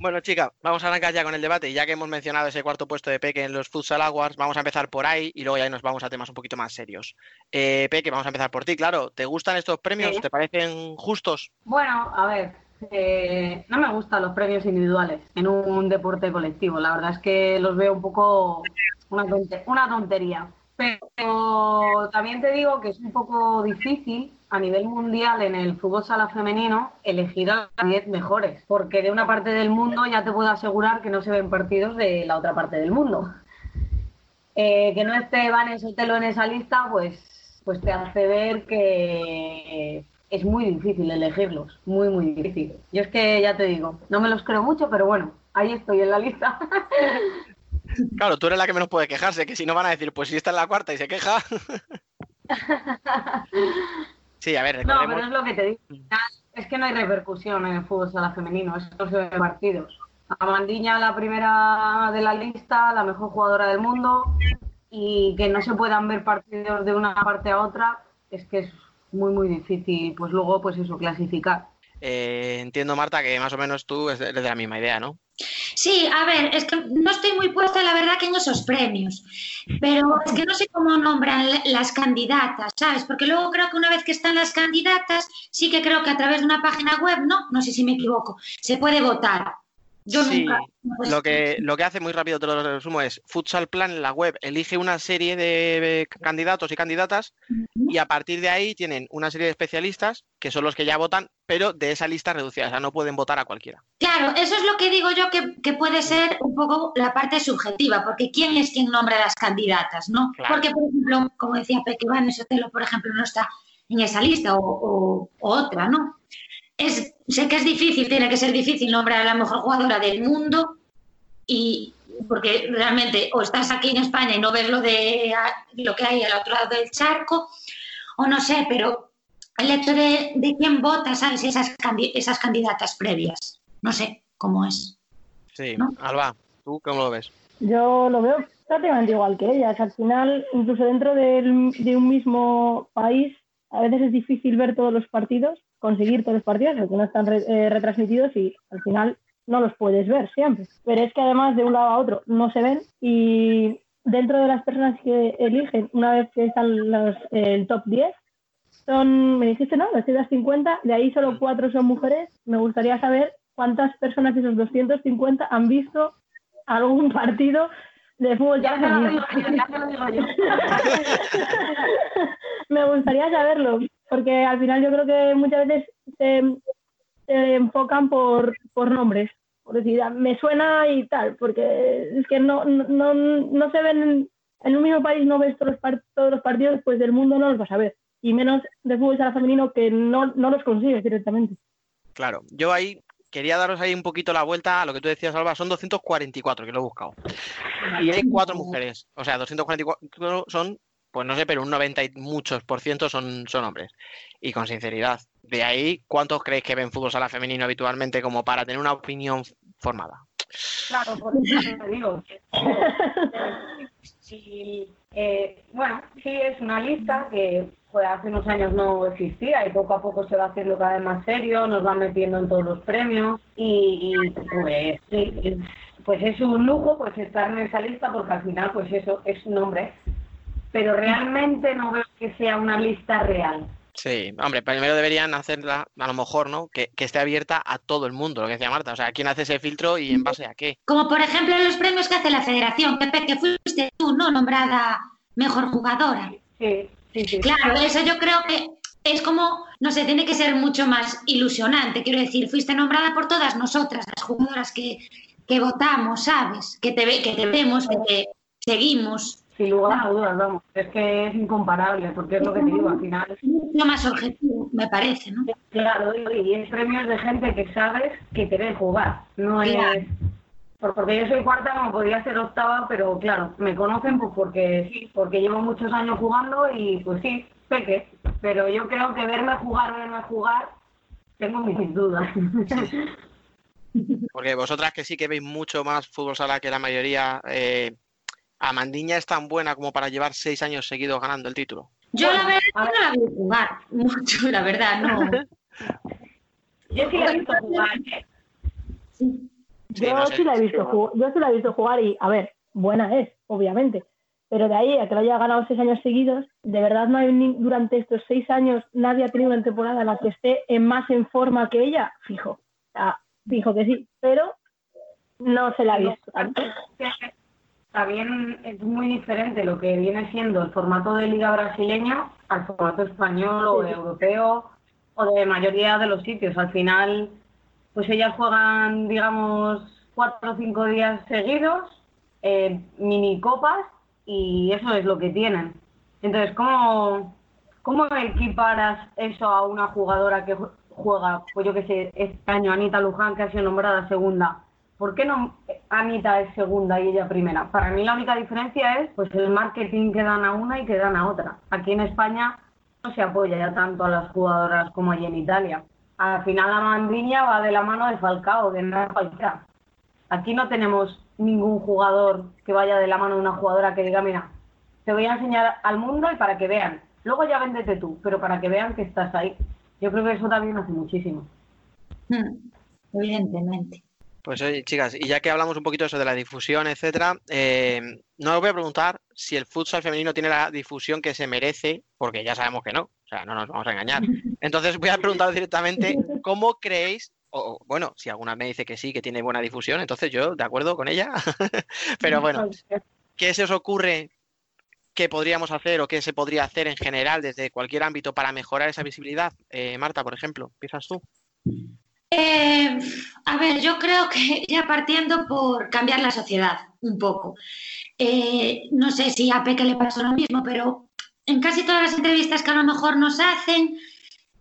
Bueno, chica, vamos a arrancar ya con el debate. Y ya que hemos mencionado ese cuarto puesto de Peque en los Futsal Awards, vamos a empezar por ahí y luego ya nos vamos a temas un poquito más serios. Eh, Peque, vamos a empezar por ti, claro. ¿Te gustan estos premios? Sí. ¿Te parecen justos? Bueno, a ver, eh, no me gustan los premios individuales en un deporte colectivo. La verdad es que los veo un poco una tontería. Pero también te digo que es un poco difícil a nivel mundial en el fútbol sala femenino elegir a las 10 mejores, porque de una parte del mundo ya te puedo asegurar que no se ven partidos de la otra parte del mundo. Eh, que no esté Van Sotelo en esa lista, pues, pues te hace ver que es muy difícil elegirlos, muy, muy difícil. Yo es que ya te digo, no me los creo mucho, pero bueno, ahí estoy en la lista. Claro, tú eres la que menos puede quejarse, que si no van a decir, pues si está en la cuarta y se queja. sí, a ver, No, pero es lo que te digo. Es que no hay repercusión en el fútbol sala femenino, eso se ve en partidos. Amandiña, la primera de la lista, la mejor jugadora del mundo, y que no se puedan ver partidos de una parte a otra, es que es muy, muy difícil, pues luego, pues eso, clasificar. Eh, entiendo, Marta, que más o menos tú eres de la misma idea, ¿no? Sí, a ver, es que no estoy muy puesta, la verdad, que en esos premios, pero es que no sé cómo nombran la- las candidatas, ¿sabes? Porque luego creo que una vez que están las candidatas, sí que creo que a través de una página web, no, no sé si me equivoco, se puede votar. Yo Sí, nunca. Lo que, lo que hace muy rápido, te lo resumo, es Futsal Plan en la web elige una serie de candidatos y candidatas y a partir de ahí tienen una serie de especialistas que son los que ya votan, pero de esa lista reducida, o sea, no pueden votar a cualquiera. Claro, eso es lo que digo yo que, que puede ser un poco la parte subjetiva, porque ¿quién es quien nombra las candidatas, no? Claro. Porque, por ejemplo, como decía Peque Van Sotelo, por ejemplo, no está en esa lista o, o- o otra, ¿no? Es, sé que es difícil, tiene que ser difícil nombrar a la mejor jugadora del mundo y porque realmente o estás aquí en España y no ves lo de a- lo que hay al otro lado del charco, o no sé, pero el hecho de, de quién vota, ¿sabes? Esas, candi- esas candidatas previas. No sé cómo es. Sí, ¿No? Alba, ¿tú cómo lo ves? Yo lo veo prácticamente igual que ellas. Al final, incluso dentro del- de un mismo país, a veces es difícil ver todos los partidos, conseguir todos los partidos, no están re- eh, retransmitidos y al final no los puedes ver siempre. Pero es que además de un lado a otro no se ven y dentro de las personas que eligen, una vez que están los, eh, el top 10, son, me dijiste, ¿no? 250, de ahí solo cuatro son mujeres. Me gustaría saber cuántas personas de esos 250 han visto algún partido de fútbol Ya te lo digo ya lo digo yo. Me gustaría saberlo, porque al final yo creo que muchas veces se, se enfocan por, por nombres, por decir, "Ah, me suena y tal, porque es que no, no, no, se ven, en, un mismo país no ves todos los, todos los partidos, pues del mundo no los vas a ver, y menos de fútbol sala femenino que no, no los consigues directamente. Claro, yo ahí quería daros ahí un poquito la vuelta a lo que tú decías, Alba, son 244, que lo he buscado. Y hay cuatro mujeres, o sea, 244 son, pues no sé, pero un 90 y muchos por ciento son, son hombres. Y con sinceridad, de ahí, ¿cuántos creéis que ven fútbol sala femenino habitualmente como para tener una opinión formada? Claro, por eso te digo. Sí, eh, bueno, sí es una lista que pues, hace unos años no existía y poco a poco se va haciendo cada vez más serio, nos van metiendo en todos los premios y, y, pues, sí, pues es un lujo pues estar en esa lista porque al final pues eso es un nombre, pero realmente no veo que sea una lista real. Sí, hombre, primero deberían hacerla, a lo mejor, ¿no? Que, que esté abierta a todo el mundo, lo que decía Marta. O sea, ¿quién hace ese filtro y en base a qué? Como por ejemplo los premios que hace la federación, Pepe, que fuiste tú, ¿no? Nombrada mejor jugadora. Sí, sí, sí. Claro, eso yo creo que es como, no sé, tiene que ser mucho más ilusionante. Quiero decir, fuiste nombrada por todas nosotras, las jugadoras que, que votamos, ¿sabes? Que te, ve- que te vemos, que te seguimos. Sin lugar a dudas, vamos, es que es incomparable porque es lo que te digo, al final Es mucho más objetivo, me parece, ¿no? Claro, digo, y es premios de gente que sabes que ve jugar. No Claro. es. por- Porque yo soy cuarta, como podría ser octava, pero claro, me conocen pues porque sí, porque llevo muchos años jugando y pues sí, peque. Pero yo creo que verme jugar, verme jugar, tengo mis dudas. Porque vosotras que sí que veis mucho más fútbol sala que la mayoría, eh, ¿Amandiña es tan buena como para llevar seis años seguidos ganando el título? Yo la verdad no la veo jugar mucho, la verdad, no. yo sí la he visto jugar. Sí. Sí, yo no sé. sí la he visto jugar, yo sí la he visto jugar y, a ver, buena es, obviamente. Pero de ahí a que lo haya ganado seis años seguidos, de verdad no hay ni- durante estos seis años nadie ha tenido una temporada en la que esté en más en forma que ella, fijo. O sea, fijo que sí, pero no se la ha visto tanto. También es muy diferente lo que viene siendo el formato de liga brasileña al formato español o europeo o de mayoría de los sitios. Al final, pues ellas juegan, digamos, cuatro o cinco días seguidos, eh, mini copas, y eso es lo que tienen. Entonces, ¿cómo, cómo equiparas eso a una jugadora que ju- juega, pues yo que sé, este año Anita Luján, que ha sido nombrada segunda? ¿Por qué no Anita es segunda y ella primera? Para mí la única diferencia es pues el marketing que dan a una y que dan a otra. Aquí en España no se apoya ya tanto a las jugadoras como allí en Italia. Al final la mandriña va de la mano de Falcao, de nada cualquiera. Aquí no tenemos ningún jugador que vaya de la mano de una jugadora que diga, mira, te voy a enseñar al mundo y para que vean. Luego ya véndete tú, pero para que vean que estás ahí. Yo creo que eso también hace muchísimo. Mm, Evidentemente. Pues oye, chicas, y ya que hablamos un poquito de eso de la difusión, etcétera, eh, no os voy a preguntar si el futsal femenino tiene la difusión que se merece, porque ya sabemos que no, o sea, no nos vamos a engañar. Entonces voy a preguntar directamente, ¿cómo creéis, o bueno, si alguna me dice que sí, que tiene buena difusión, entonces yo de acuerdo con ella, pero bueno, ¿qué se os ocurre que podríamos hacer o qué se podría hacer en general desde cualquier ámbito para mejorar esa visibilidad? Eh, Marta, por ejemplo, empiezas tú. Eh, a ver, yo creo que ya partiendo por cambiar la sociedad un poco. Eh, no sé si a Peque le pasó lo mismo, pero en casi todas las entrevistas que a lo mejor nos hacen,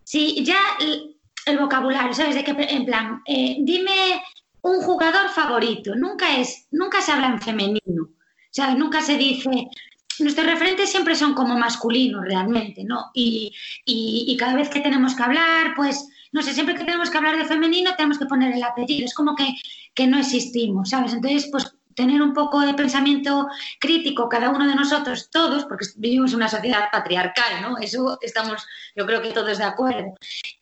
si ya el, vocabulario, ¿sabes? De que, en plan, eh, dime un jugador favorito. Nunca es, nunca se habla en femenino. ¿Sabes? Nunca se dice. Nuestros referentes siempre son como masculinos realmente, ¿no? Y- y cada vez que tenemos que hablar, pues, no sé, siempre que tenemos que hablar de femenino tenemos que poner el apellido. Es como que, que no existimos, ¿sabes? Entonces, pues tener un poco de pensamiento crítico cada uno de nosotros, todos, porque vivimos en una sociedad patriarcal, ¿no? Eso estamos, yo creo que todos de acuerdo.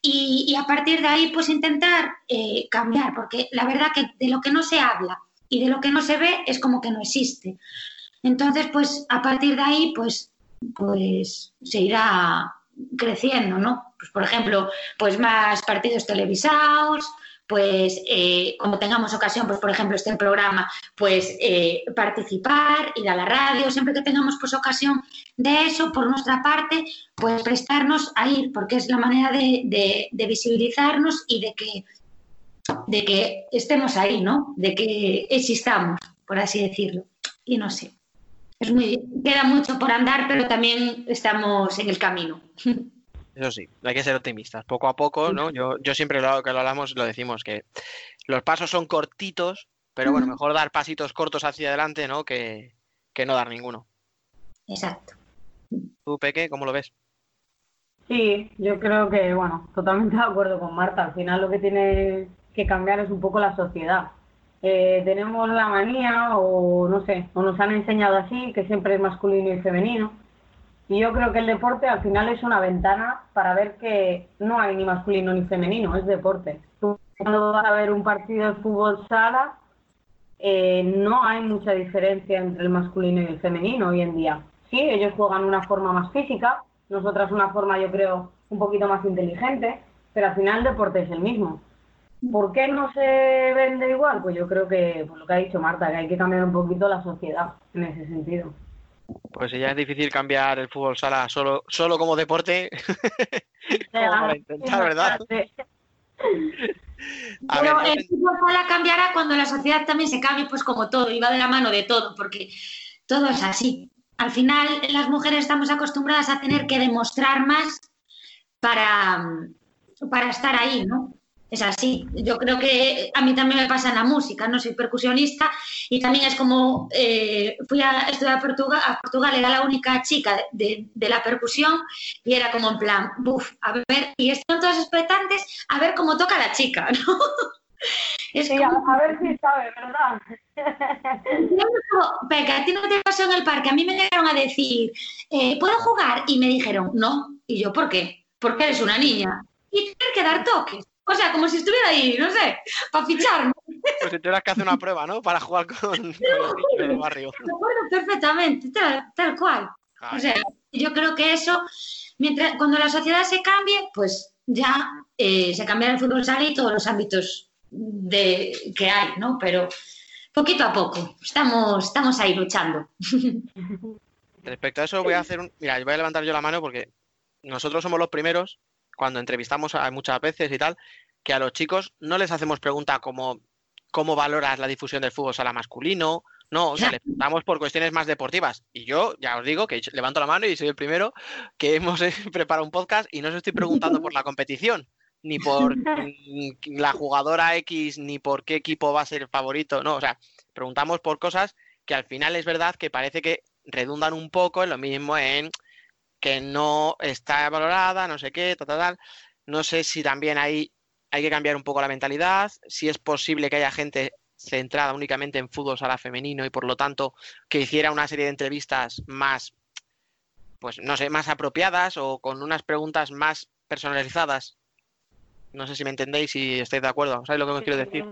Y, a partir de ahí, pues intentar eh, cambiar, porque la verdad que de lo que no se habla y de lo que no se ve es como que no existe. Entonces, pues a partir de ahí, pues, pues se irá creciendo, ¿no? Pues, por ejemplo, pues más partidos televisados, pues eh, como tengamos ocasión, pues por ejemplo este programa, pues eh, participar, ir a la radio, siempre que tengamos pues ocasión de eso, por nuestra parte, pues prestarnos a ir, porque es la manera de, de- de visibilizarnos y de que, de que estemos ahí, ¿no? De que existamos, por así decirlo. Y no sé. Es muy, queda mucho por andar, pero también estamos en el camino. Eso sí, hay que ser optimistas. Poco a poco, ¿no? Yo, yo siempre lo que lo hablamos, lo decimos, que los pasos son cortitos, pero bueno, mejor dar pasitos cortos hacia adelante, ¿no? Que, que no dar ninguno. Exacto. ¿Tú, Peque, cómo lo ves? Sí, yo creo que, bueno, totalmente de acuerdo con Marta. Al final lo que tiene que cambiar es un poco la sociedad. Eh, tenemos la manía, o no sé, o nos han enseñado así, que siempre es masculino y femenino. Y yo creo que el deporte al final es una ventana para ver que no hay ni masculino ni femenino, es deporte. Cuando vas a ver un partido de fútbol sala, eh, no hay mucha diferencia entre el masculino y el femenino hoy en día. Sí, ellos juegan una forma más física, nosotras una forma, yo creo, un poquito más inteligente, pero al final el deporte es el mismo. ¿Por qué no se vende igual? Pues yo creo que, por lo que ha dicho Marta, que hay que cambiar un poquito la sociedad en ese sentido. Pues ya es difícil cambiar el fútbol sala solo, solo como deporte, como para intentar, ¿verdad? A ver, Pero el fútbol sala cambiará cuando la sociedad también se cambie, pues como todo, y va de la mano de todo, porque todo es así. Al final, las mujeres estamos acostumbradas a tener que demostrar más para, para estar ahí, ¿no? Es así. Yo creo que a mí también me pasa en la música, no soy percusionista y también es como eh, fui a estudiar a Portugal, a Portugal, era la única chica de, de- de la percusión y era como en plan, buf, a ver, y están todas expectantes a ver cómo toca la chica, ¿no? Es Sí, como- a, ver si sabe, ¿verdad? Venga, a ti no te pasó en el parque. A mí me llegaron a decir, eh, ¿puedo jugar? Y me dijeron, no. Y yo, ¿por qué? Porque eres una niña. Y tener que dar toques. O sea, como si estuviera ahí, no sé, para ficharme. Pues si tuvieras que hacer una prueba, ¿no? Para jugar con, con del barrio. Me acuerdo perfectamente, tal, tal cual. O sea, yo creo que eso, mientras, cuando la sociedad se cambie, pues ya eh, se cambiará el fútbol sala y todos los ámbitos de, que hay, ¿no? Pero poquito a poco, estamos, estamos ahí luchando. Respecto a eso voy a hacer un... Mira, voy a levantar yo la mano porque nosotros somos los primeros, cuando entrevistamos a muchas veces y tal, que a los chicos no les hacemos pregunta como cómo valoras la difusión del fútbol sala masculino, no, o sea, les preguntamos por cuestiones más deportivas. Y yo ya os digo que levanto la mano y soy el primero que hemos eh, preparado un podcast y no os estoy preguntando por la competición, ni por la jugadora X, ni por qué equipo va a ser el favorito, no, o sea, preguntamos por cosas que al final es verdad que parece que redundan un poco en lo mismo en que no está valorada, no sé qué, tal, tal, tal. No sé si también ahí hay que cambiar un poco la mentalidad, si es posible que haya gente centrada únicamente en fútbol sala femenino y por lo tanto que hiciera una serie de entrevistas más, pues no sé, más apropiadas o con unas preguntas más personalizadas. No sé si me entendéis y estáis de acuerdo. ¿Sabéis lo que os quiero decir?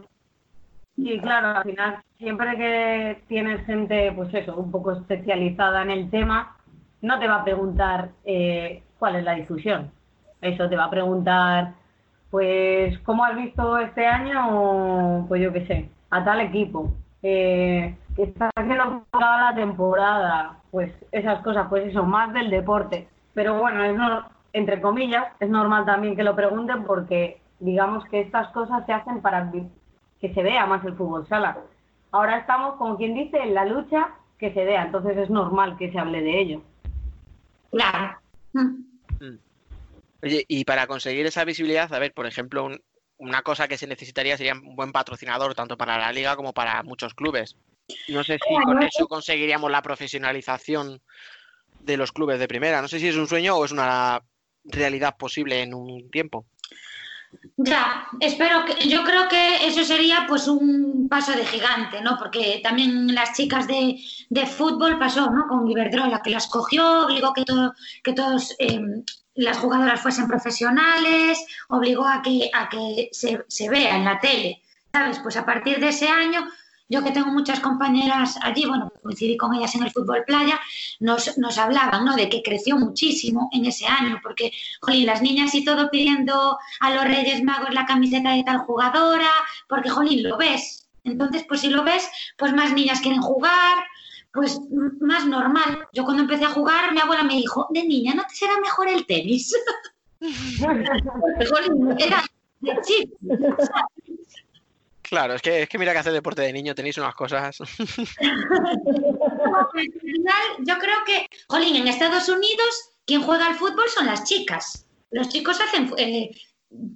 Sí, claro, al final, siempre que tienes gente, pues eso, un poco especializada en el tema, no te va a preguntar eh, cuál es la difusión. Eso te va a preguntar, pues, ¿cómo has visto este año? Pues yo qué sé, a tal equipo. Eh, está haciendo la temporada, pues esas cosas, pues eso, más del deporte. Pero bueno, es entre comillas, es normal también que lo pregunten porque digamos que estas cosas se hacen para que se vea más el fútbol sala. Ahora estamos, como quien dice, en la lucha que se vea, entonces es normal que se hable de ello. Claro. Oye, y para conseguir esa visibilidad, a ver, por ejemplo, un- una cosa que se necesitaría sería un buen patrocinador, tanto para la liga como para muchos clubes. No sé si con eso conseguiríamos la profesionalización de los clubes de primera. No sé si es un sueño o es una realidad posible en un tiempo. Ya, espero que, yo creo que eso sería pues un paso de gigante, ¿no? Porque también las chicas de, de fútbol pasó, ¿no? Con Iberdrola, que las cogió, obligó que, todo, que todos eh, las jugadoras fuesen profesionales, obligó a que, a que se, se vea en la tele, ¿sabes? Pues a partir de ese año, yo que tengo muchas compañeras allí, bueno, coincidí con ellas en el fútbol playa, nos, nos hablaban, ¿no? De que creció muchísimo en ese año, porque, jolín, las niñas y todo pidiendo a los Reyes Magos la camiseta de tal jugadora, porque, jolín, lo ves. Entonces, pues si lo ves, pues más niñas quieren jugar, pues más normal. Yo cuando empecé a jugar, mi abuela me dijo, de niña, ¿no te será mejor el tenis? Jolín, era de chip. Claro, es que, es que mira que hacer deporte de niño tenéis unas cosas. Yo creo que, jolín, en Estados Unidos, quien juega al fútbol son las chicas. Los chicos hacen eh,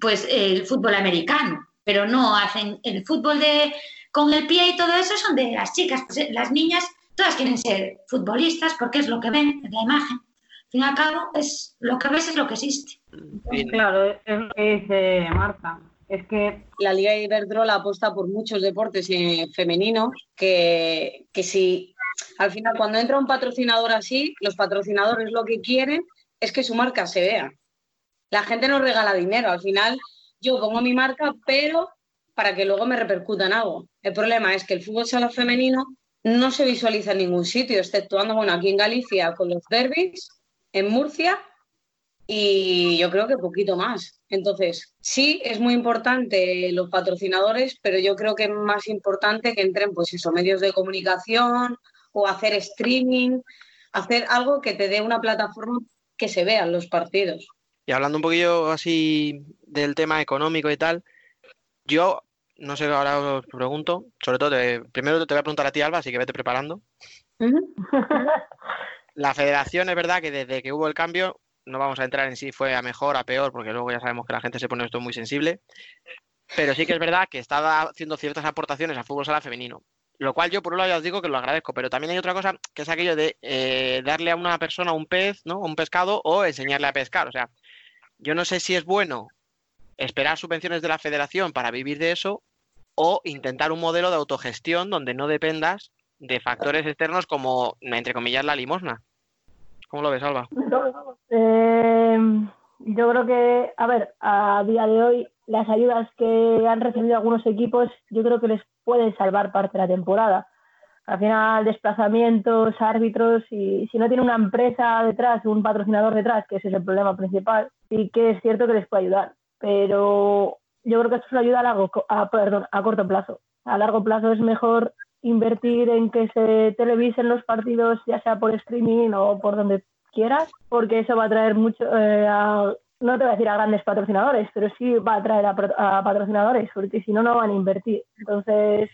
pues el fútbol americano, pero no hacen el fútbol de con el pie y todo eso son de las chicas. Pues, eh, las niñas todas quieren ser futbolistas porque es lo que ven, es la imagen. Al fin y al cabo, es lo que ves es lo que existe. Claro, es lo que dice Marta. Es que La Liga Iberdrola apuesta por muchos deportes eh, femeninos que, que si al final cuando entra un patrocinador así, los patrocinadores lo que quieren es que su marca se vea. La gente no regala dinero, al final yo pongo mi marca, pero para que luego me repercuta en algo. El problema es que el fútbol sala femenino no se visualiza en ningún sitio, exceptuando, bueno, aquí en Galicia con los derbis, en Murcia y yo creo que poquito más. Entonces, sí, es muy importante los patrocinadores, pero yo creo que es más importante que entren, pues eso, medios de comunicación o hacer streaming, hacer algo que te dé una plataforma que se vean los partidos. Y hablando un poquillo así del tema económico y tal, yo no sé, ahora os pregunto, sobre todo, te- primero te voy a preguntar a ti, Alba, así que vete preparando. La federación es verdad que desde que hubo el cambio, no vamos a entrar en si fue a mejor, a peor, porque luego ya sabemos que la gente se pone esto muy sensible, pero sí que es verdad que estaba haciendo ciertas aportaciones al fútbol sala femenino, lo cual yo por un lado ya os digo que lo agradezco, pero también hay otra cosa que es aquello de eh, darle a una persona un pez, ¿no? Un pescado o enseñarle a pescar, o sea, yo no sé si es bueno esperar subvenciones de la federación para vivir de eso o intentar un modelo de autogestión donde no dependas de factores externos como, entre comillas, la limosna. ¿Cómo lo ves, Alba? Eh, yo creo que, a ver, a día de hoy las ayudas que han recibido algunos equipos yo creo que les pueden salvar parte de la temporada. Al final, desplazamientos, árbitros, y si no tiene una empresa detrás, un patrocinador detrás, que ese es el problema principal, sí que es cierto que les puede ayudar. Pero yo creo que esto es una ayuda a, largo, a, perdón, a corto plazo. A largo plazo es mejor invertir en que se televisen los partidos, ya sea por streaming o por donde quieras, porque eso va a traer mucho, eh, no te voy a decir a grandes patrocinadores, pero sí va a traer a, a patrocinadores, porque si no, no van a invertir. Entonces,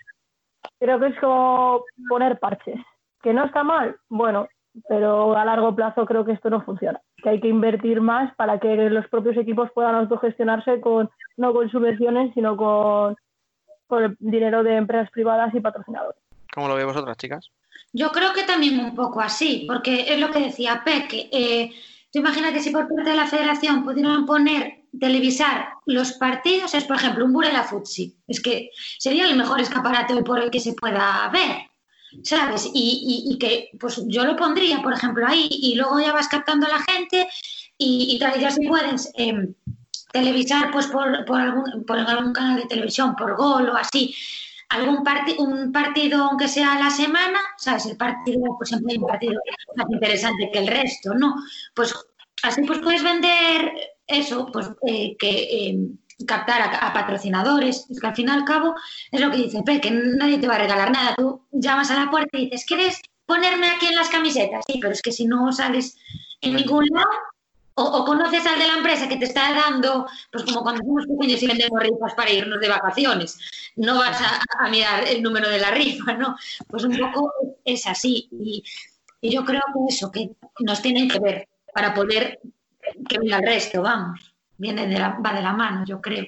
creo que es como poner parches. Que no está mal, bueno, pero a largo plazo creo que esto no funciona. Que hay que invertir más para que los propios equipos puedan autogestionarse con, no con subvenciones, sino con, el dinero de empresas privadas y patrocinadores. ¿Cómo lo veis vosotras, chicas? Yo creo que también un poco así, porque es lo que decía Peque. Eh, tú imagínate si por parte de la federación pudieran poner, televisar los partidos, es por ejemplo un Burela Futsi. Es que sería el mejor escaparate hoy por hoy que se pueda ver, ¿sabes? Y, y- y que pues yo lo pondría, por ejemplo, ahí y luego ya vas captando a la gente y, y tal, y ya si puedes em, televisar pues por, por, algún, por algún canal de televisión, por gol o así, algún parti un partido, aunque sea a la semana, ¿sabes? El partido, pues siempre hay un partido más interesante que el resto, ¿no? Pues así pues puedes vender eso, pues eh, que eh, captar a, a patrocinadores. Es que al fin y al cabo es lo que dice que nadie te va a regalar nada. Tú llamas a la puerta y dices, ¿quieres ponerme aquí en las camisetas? Sí, pero es que si no sales en ningún lado, o, conoces al de la empresa que te está dando, pues como cuando somos pequeños y vendemos rifas para irnos de vacaciones, no vas a, mirar el número de la rifa, ¿no? Pues un poco es así. Y, y yo creo que eso, que nos tienen que ver para poder que venga el resto, vamos. Viene de la, va de la mano, yo creo.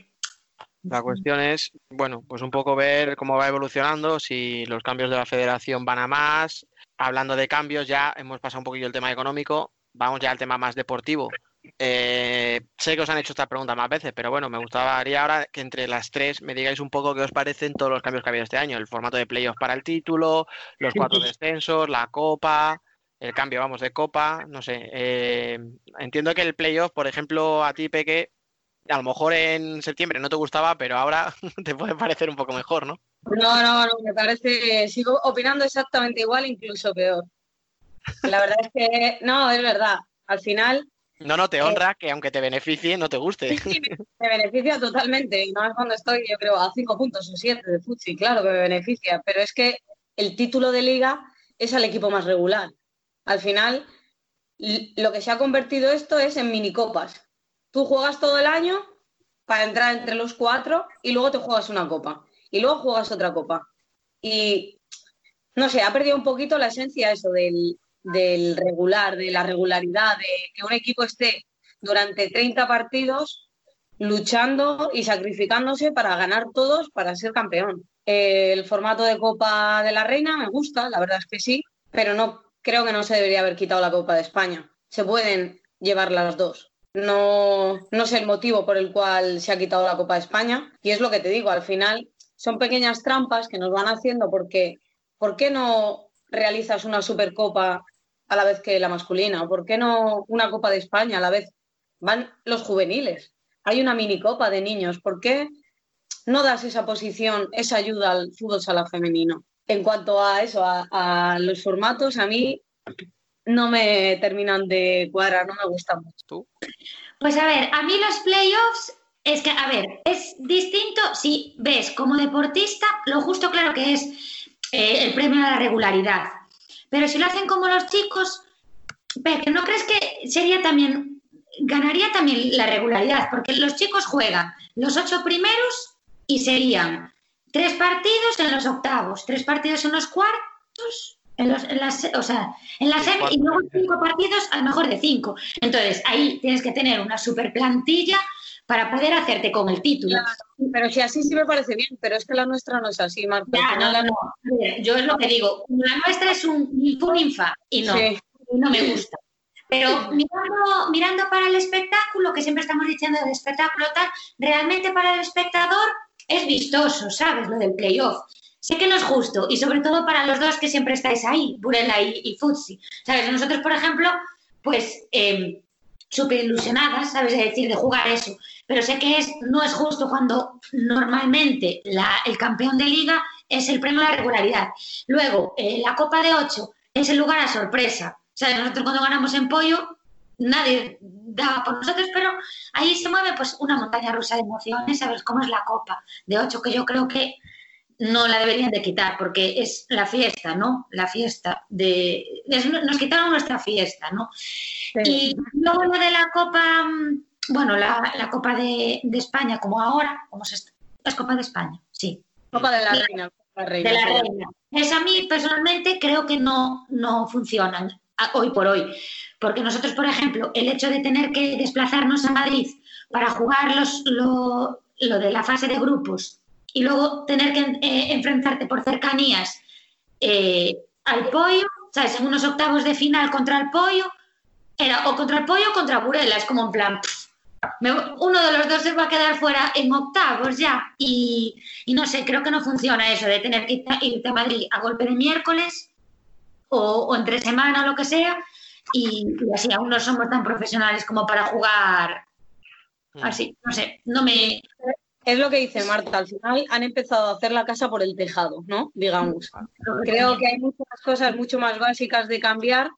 La cuestión es, bueno, pues un poco ver cómo va evolucionando, si los cambios de la federación van a más. Hablando de cambios, ya hemos pasado un poquillo el tema económico, vamos ya al tema más deportivo. Eh, sé que os han hecho esta pregunta más veces, pero bueno, me gustaría ahora que entre las tres me digáis un poco qué os parecen todos los cambios que ha habido este año. El formato de playoff para el título, los cuatro descensos, la copa, el cambio, vamos, de copa, no sé. eh, entiendo que el playoff, por ejemplo, a ti, Peque, a lo mejor en septiembre no te gustaba, pero ahora te puede parecer un poco mejor, ¿no? No, no, no, me parece, sigo opinando exactamente igual, incluso peor. La verdad es que, no, es verdad, al final No, no, te honra que aunque te beneficie, no te guste. me beneficia totalmente, y más cuando estoy, yo creo, a cinco puntos o siete de Futsi, claro que me beneficia, pero es que el título de liga es al equipo más regular. Al final, lo que se ha convertido esto es en minicopas. Tú juegas todo el año para entrar entre los cuatro y luego te juegas una copa y luego juegas otra copa. Y no sé, ha perdido un poquito la esencia eso del, del regular, de la regularidad, de que un equipo esté durante 30 partidos luchando y sacrificándose para ganar todos para ser campeón. Eh, el formato de Copa de la Reina me gusta, la verdad es que sí, pero no creo que no se debería haber quitado la Copa de España. Se pueden llevar las dos. No, no sé el motivo por el cual se ha quitado la Copa de España y es lo que te digo, al final son pequeñas trampas que nos van haciendo porque ¿por qué no realizas una Supercopa a la vez que la masculina? ¿Por qué no una Copa de España a la vez? Van los juveniles. Hay una minicopa de niños. ¿Por qué no das esa posición, esa ayuda al fútbol sala femenino? En cuanto a eso, a, a los formatos, a mí no me terminan de cuadrar, no me gustan mucho. Pues a ver, a mí los playoffs es que, a ver, es distinto si ves como deportista lo justo claro que es eh, el premio a la regularidad. Pero si lo hacen como los chicos, Peque, ¿no crees que sería también, ganaría también la regularidad? Porque los chicos juegan los ocho primeros y serían tres partidos en los octavos, tres partidos en los cuartos, en, los, en las, o sea, en la semi y luego cinco partidos al mejor de cinco. Entonces, ahí tienes que tener una super plantilla para poder hacerte con el título. Pero si así sí me parece bien, pero es que la nuestra no es así, Marta. Ya, no, la- no. Yo es lo que digo, la nuestra es un, un infa y no, Sí. no me gusta. Pero mirando, mirando para el espectáculo, que siempre estamos diciendo del espectáculo tal, realmente para el espectador es vistoso, ¿sabes? Lo del playoff. Sé que no es justo, y sobre todo para los dos que siempre estáis ahí, Burela y, y Futsi. ¿Sabes? Nosotros, por ejemplo, pues eh, súper ilusionadas, ¿sabes? De decir, de jugar eso. Pero sé que es, no es justo cuando normalmente la- el campeón de liga es el premio la regularidad. Luego, eh, la Copa de Ocho es el lugar a sorpresa. ¿Sabes? Nosotros cuando ganamos en pollo, nadie daba por nosotros, pero ahí se mueve pues una montaña rusa de emociones, ¿sabes? Cómo es la Copa de Ocho, que yo creo que no la deberían de quitar porque es la fiesta, ¿no? La fiesta de... nos quitaron nuestra fiesta, ¿no? Y luego lo de la Copa, mm, bueno, la, la Copa de, de España, como ahora, como se est- es Copa de España, sí. Copa de la Sí. Reina. De De la sí. reina. Es a mí personalmente creo que no, no funcionan hoy por hoy. Porque nosotros, por ejemplo, el hecho de tener que desplazarnos a Madrid para jugar los, lo, lo de la fase de grupos y luego tener que eh, enfrentarte por cercanías eh, al pollo, ¿sabes? En unos octavos de final contra el pollo, era o contra el pollo o contra Burela, es como en plan, pff, me- uno de los dos se va a quedar fuera en octavos ya. Y, y no sé, creo que no funciona eso de tener que irte- a Madrid a golpe de miércoles o, o entre semana o lo que sea. Y, y así aún no somos tan profesionales como para jugar así. No sé, no me. Es lo que dice Marta, al final han empezado a hacer la casa por el tejado, ¿no? Digamos. Creo que hay muchas cosas mucho más básicas de cambiar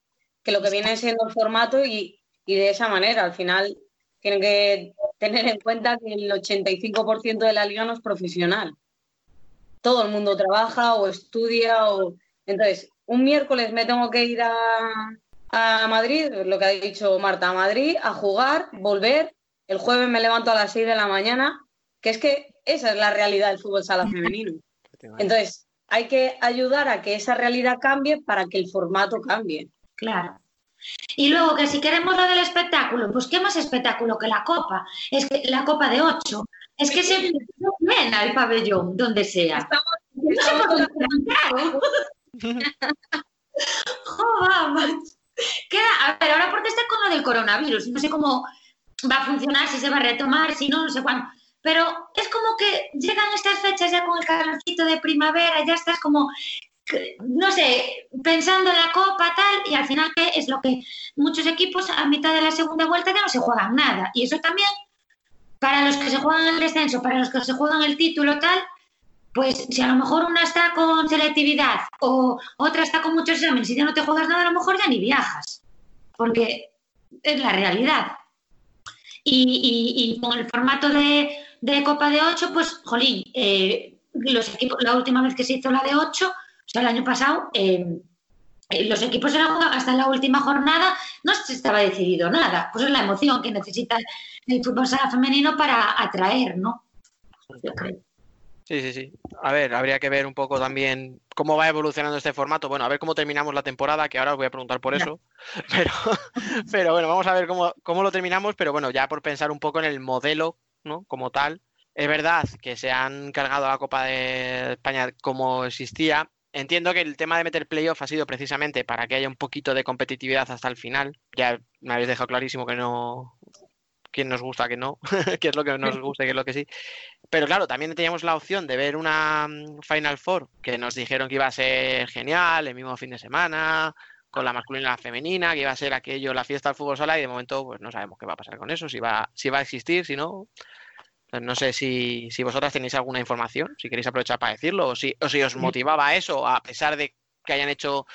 que lo que viene siendo el formato y, y de esa manera, al final tienen que tener en cuenta que el 85% de la liga no es profesional. Todo el mundo trabaja o estudia o... Entonces, un miércoles me tengo que ir a, a Madrid, lo que ha dicho Marta, a Madrid, a jugar, volver. El jueves me levanto a las 6 de la mañana, que es que esa es la realidad del fútbol sala femenino. Entonces, hay que ayudar a que esa realidad cambie para que el formato cambie. Claro. Y luego que si queremos lo del espectáculo, pues qué más espectáculo que la copa. Es que la copa de ocho. Es que se llena el pabellón, donde sea. No sé por qué. Joder. Queda, a ver, ahora porque está con lo del coronavirus, no sé cómo va a funcionar, si se va a retomar, si no, no sé cuándo. Pero es como que llegan estas fechas ya con el calorcito de primavera, ya estás como, no sé, pensando en la copa, tal, y al final que es lo que muchos equipos a mitad de la segunda vuelta ya no se juegan nada. Y eso también, para los que se juegan el descenso, para los que se juegan el título, tal, pues si a lo mejor una está con selectividad o otra está con muchos exámenes y ya no te juegas nada, a lo mejor ya ni viajas, porque es la realidad. Y- y con el formato de, de Copa de 8, pues, jolín, eh, los equipos, la última vez que se hizo la de 8, o sea, el año pasado, eh, eh, los equipos eran hasta la última jornada, no se estaba decidido nada. Pues es la emoción que necesita el fútbol sala femenino para atraer, ¿no? Yo creo. Sí, sí, sí. A ver, habría que ver un poco también cómo va evolucionando este formato. Bueno, a ver cómo terminamos la temporada, que ahora os voy a preguntar por eso. Pero, pero bueno, vamos a ver cómo, cómo lo terminamos. Pero bueno, ya por pensar un poco en el modelo, ¿no? Como tal. Es verdad que se han cargado la Copa de España como existía. Entiendo que el tema de meter playoff ha sido precisamente para que haya un poquito de competitividad hasta el final. Ya me habéis dejado clarísimo que no. quién nos gusta, que no, qué es lo que nos gusta y qué es lo que sí. Pero claro, también teníamos la opción de ver una mm, Final Four que nos dijeron que iba a ser genial el mismo fin de semana, con la masculina y la femenina, que iba a ser aquello, la fiesta del fútbol sala, y de momento pues no sabemos qué va a pasar con eso, si va, si va a existir, si no. No sé si, si vosotras tenéis alguna información, si queréis aprovechar para decirlo, o si, o si os motivaba eso, a pesar de que hayan hecho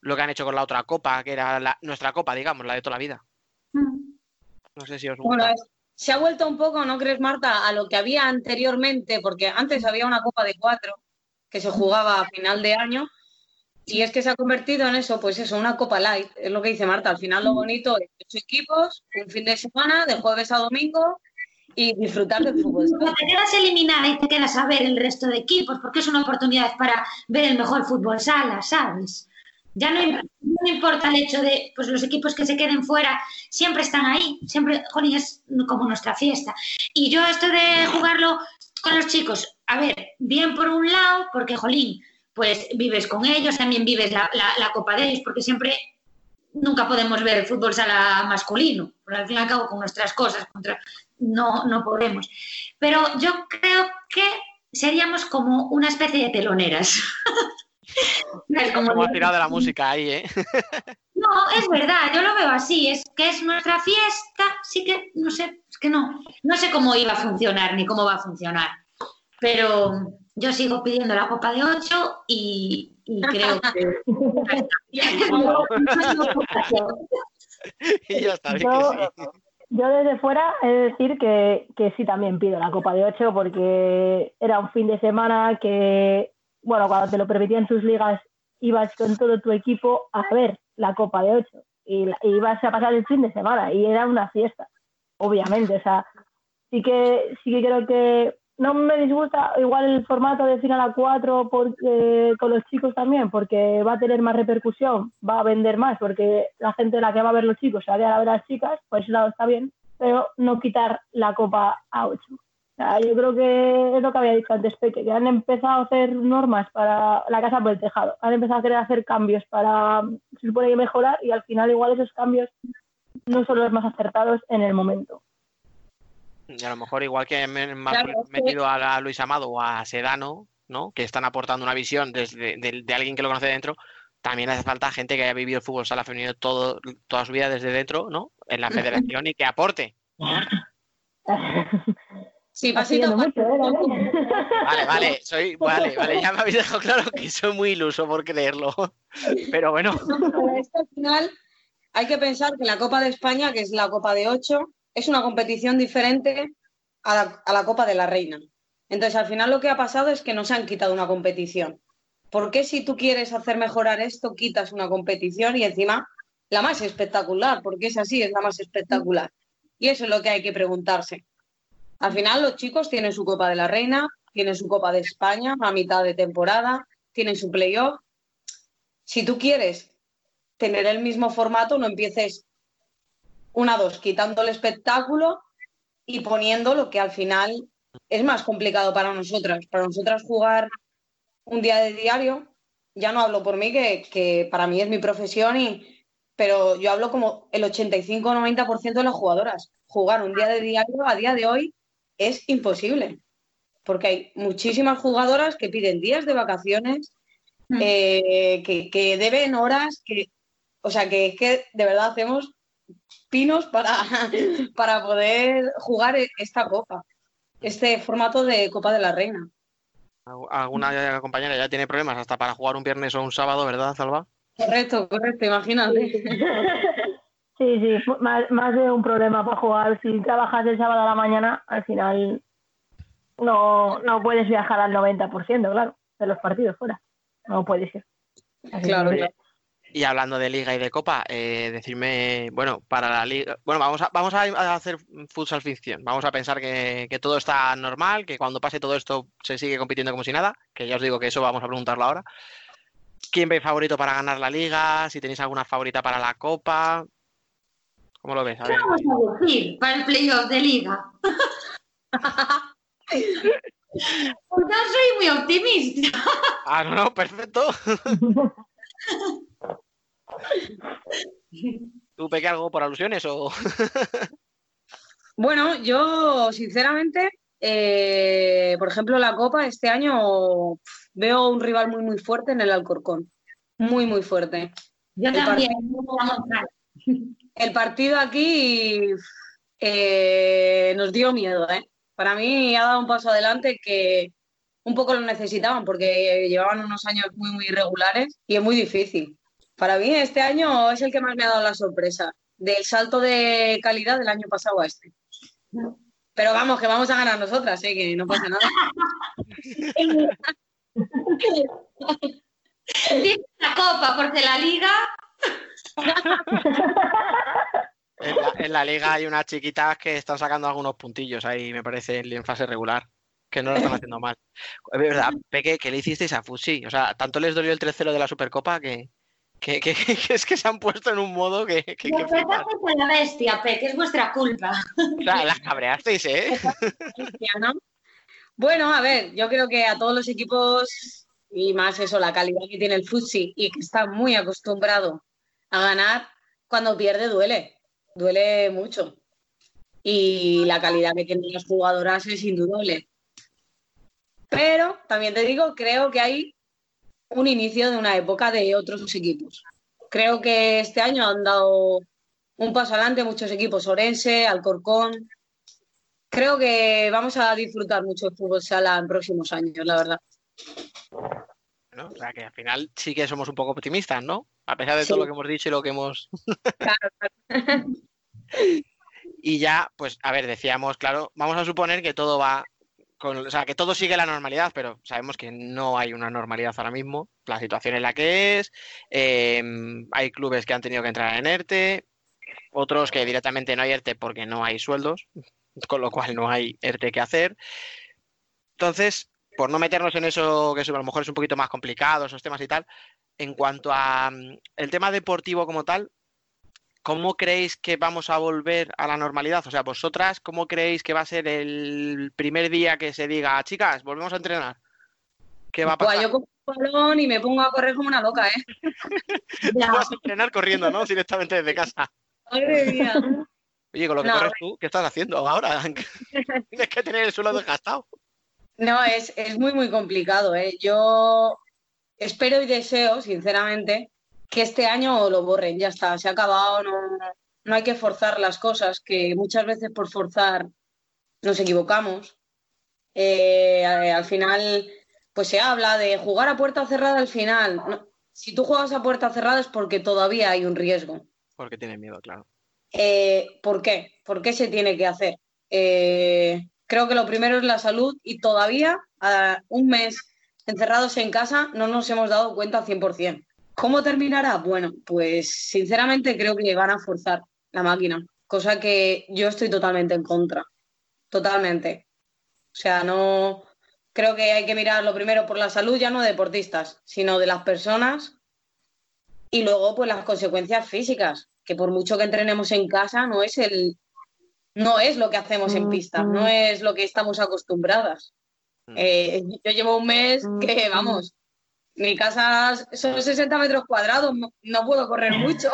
lo que han hecho con la otra copa, que era la- nuestra copa, digamos, la de toda la vida. No sé si os Bueno, gusta. es- se ha vuelto un poco, ¿no crees, Marta, a lo que había anteriormente? Porque antes había una Copa de Cuatro que se jugaba a final de año y es que se ha convertido en eso, pues eso, una Copa Light. Es lo que dice Marta. Al final lo bonito es ocho equipos, un fin de semana, de jueves a domingo y disfrutar del fútbol. Cuando te quedas eliminada y te quedas a ver el resto de equipos, porque es una oportunidad para ver el mejor fútbol sala, ¿sabes? Ya no, no importa el hecho de, pues los equipos que se queden fuera, siempre están ahí, siempre, jolín, es como nuestra fiesta. Y yo esto de jugarlo con los chicos, a ver, bien por un lado, porque, jolín, pues vives con ellos, también vives la, la- la copa de ellos, porque siempre nunca podemos ver el fútbol sala masculino, porque al fin y al cabo con nuestras cosas contra, no, no podemos. Pero yo creo que seríamos como una especie de teloneras. Es como- Como has tirado de la música ahí, ¿eh? No, es verdad, yo lo veo así, es que es nuestra fiesta, sí que, no sé, es que no, no sé cómo iba a funcionar ni cómo va a funcionar, pero yo sigo pidiendo la copa de 8 y, y creo que... y ya está, di que Yo- sí. Yo desde fuera he de decir que, que sí también pido la Copa de Ocho porque era un fin de semana que, bueno, cuando te lo permitían tus ligas, ibas con todo tu equipo a ver la Copa de Ocho y, la- y ibas a pasar el fin de semana y era una fiesta, obviamente. O sea, sí que, sí que creo que no me disgusta igual el formato de final a cuatro porque, con los chicos también, porque va a tener más repercusión, va a vender más, porque la gente la que va a ver los chicos se va a ver a las chicas, por ese lado está bien, pero no quitar la copa a ocho. Yo creo que es lo que había dicho antes, Peque, que han empezado a hacer normas para la casa por el tejado, han empezado a querer hacer cambios para, se supone que mejorar, y al final igual esos cambios no son los más acertados en el momento. Y a lo mejor igual que me me Claro, metido a, Luis Amado o a Sedano, ¿no? Que están aportando una visión desde de, de alguien que lo conoce dentro. También hace falta gente que haya vivido el fútbol sala femenino todo, toda su vida desde dentro, ¿no? En la federación y que aporte. Sí, Está pasito mucho, ¿eh? Vale, vale, soy, vale, vale, ya me habéis dejado claro que soy muy iluso por creerlo. Pero bueno, Pero es que al final hay que pensar que la Copa de España, que es la Copa de Ocho, es una competición diferente a la, Copa de la Reina. Entonces, al final lo que ha pasado es que nos han quitado una competición. ¿Por qué si tú quieres hacer mejorar esto, quitas una competición y encima la más espectacular? Porque es así, es la más espectacular. Y eso es lo que hay que preguntarse. Al final los chicos tienen su Copa de la Reina, tienen su Copa de España a mitad de temporada, tienen su playoff. Si tú quieres tener el mismo formato, no empieces una, dos, quitando el espectáculo y poniendo lo que al final es más complicado para nosotras. Para nosotras jugar un día de diario, ya no hablo por mí, que, que para mí es mi profesión, y, pero yo hablo como el 85-90% de las jugadoras. Jugar un día de diario a día de hoy es imposible, porque hay muchísimas jugadoras que piden días de vacaciones, eh, que, que deben horas, que, o sea, que es que de verdad hacemos pinos para, para poder jugar esta copa, este formato de Copa de la Reina. alguna compañera ya tiene problemas hasta para jugar un viernes o un sábado, ¿verdad, Salva? Correcto, correcto, imagínate. Sí, sí, más, más de un problema para jugar. Si trabajas el sábado a la mañana, al final no, no puedes viajar al 90%, claro, de los partidos fuera. No puede ser. Así Claro, claro. Y hablando de liga y de copa, eh, decirme, bueno, para la liga, bueno, vamos a, vamos a hacer futsal ficción, vamos a pensar que, que todo está normal, que cuando pase todo esto se sigue compitiendo como si nada, que ya os digo que eso vamos a preguntarlo ahora. ¿Quién veis favorito para ganar la liga? Si tenéis alguna favorita para la copa, ¿cómo lo ves? A ¿Qué vamos a decir para el playoff de liga? Pues yo soy muy optimista. Ah, no, no, perfecto. ¿Tú peque algo por alusiones o...? Bueno, yo sinceramente, eh, por ejemplo, la Copa este año veo un rival muy, muy fuerte en el Alcorcón. Muy, muy fuerte. Yo El también. El partido aquí eh, nos dio miedo, ¿eh? Para mí ha dado un paso adelante que un poco lo necesitaban porque llevaban unos años muy, muy irregulares y es muy difícil. Para mí este año es el que más me ha dado la sorpresa del salto de calidad del año pasado a este. Pero vamos, que vamos a ganar nosotras, ¿eh? que no pasa nada. Dice la copa, porque la liga. En la, en la liga hay unas chiquitas que están sacando algunos puntillos ahí, me parece, en fase regular, que no lo están haciendo mal. Es verdad, Peque, ¿qué le hicisteis a Fusi? O sea, tanto les dolió el 3-0 de la Supercopa que, que, que- que es que se han puesto en un modo que, que, que con la bestia, Pe, que es vuestra culpa. Sea, las cabreasteis, ¿eh? ¿no? Bueno, a ver, yo creo que a todos los equipos, y más eso, la calidad que tiene el Futsi y que está muy acostumbrado a ganar, cuando pierde duele, duele mucho. Y la calidad que tienen las jugadoras es indudable. Pero también te digo, creo que hay un inicio de una época de otros equipos. Creo que este año han dado un paso adelante muchos equipos, Orense, Alcorcón, creo que vamos a disfrutar mucho el fútbol sala en próximos años, la verdad. ¿no? O sea, que al final sí que somos un poco optimistas, ¿no? A pesar de todo lo que hemos dicho y lo que hemos... Y ya, pues, a ver, decíamos, claro, vamos a suponer que todo va, o sea, que todo sigue la normalidad, pero sabemos que no hay una normalidad ahora mismo. La situación es la que es. eh, hay clubes que han tenido que entrar en ERTE, otros que directamente no hay ERTE porque no hay sueldos, con lo cual no hay ERTE que hacer. Entonces, por no meternos en eso, que a lo mejor es un poquito más complicado, esos temas y tal, en cuanto a mm, el tema deportivo como tal, ¿cómo creéis que vamos a volver a la normalidad? O sea, vosotras, ¿cómo creéis que va a ser el primer día que se diga, chicas, volvemos a entrenar? ¿Qué va a pasar? yo cojo un balón y me pongo a correr como una loca, ¿eh? Vas a entrenar corriendo, ¿no? Directamente desde casa. Madre mía. Oye, con lo que No, corres tú, ¿qué estás haciendo ahora? Tienes que tener el suelo desgastado. No, es, es muy, muy complicado, ¿eh? Yo espero y deseo, sinceramente, que este año lo borren, ya está, se ha acabado, no, no hay que forzar las cosas, que muchas veces por forzar nos equivocamos. Eh, al final, pues se habla de jugar a puerta cerrada al final. No, si tú juegas a puerta cerrada es porque todavía hay un riesgo. Porque tienes miedo, claro. Eh, ¿Por qué? ¿Por qué se tiene que hacer? Eh, creo que lo primero es la salud y todavía a un mes encerrados en casa no nos hemos dado cuenta al 100%. ¿Cómo terminará? Bueno, pues sinceramente creo que van a forzar la máquina, cosa que yo estoy totalmente en contra. Totalmente. O sea, no creo que hay que mirar lo primero por la salud ya no de deportistas, sino de las personas y luego pues las consecuencias físicas, que por mucho que entrenemos en casa no es el no es lo que hacemos en pista, no es lo que estamos acostumbradas. Eh, yo llevo un mes que, vamos, mi casa son 60 metros cuadrados, no, puedo correr mucho.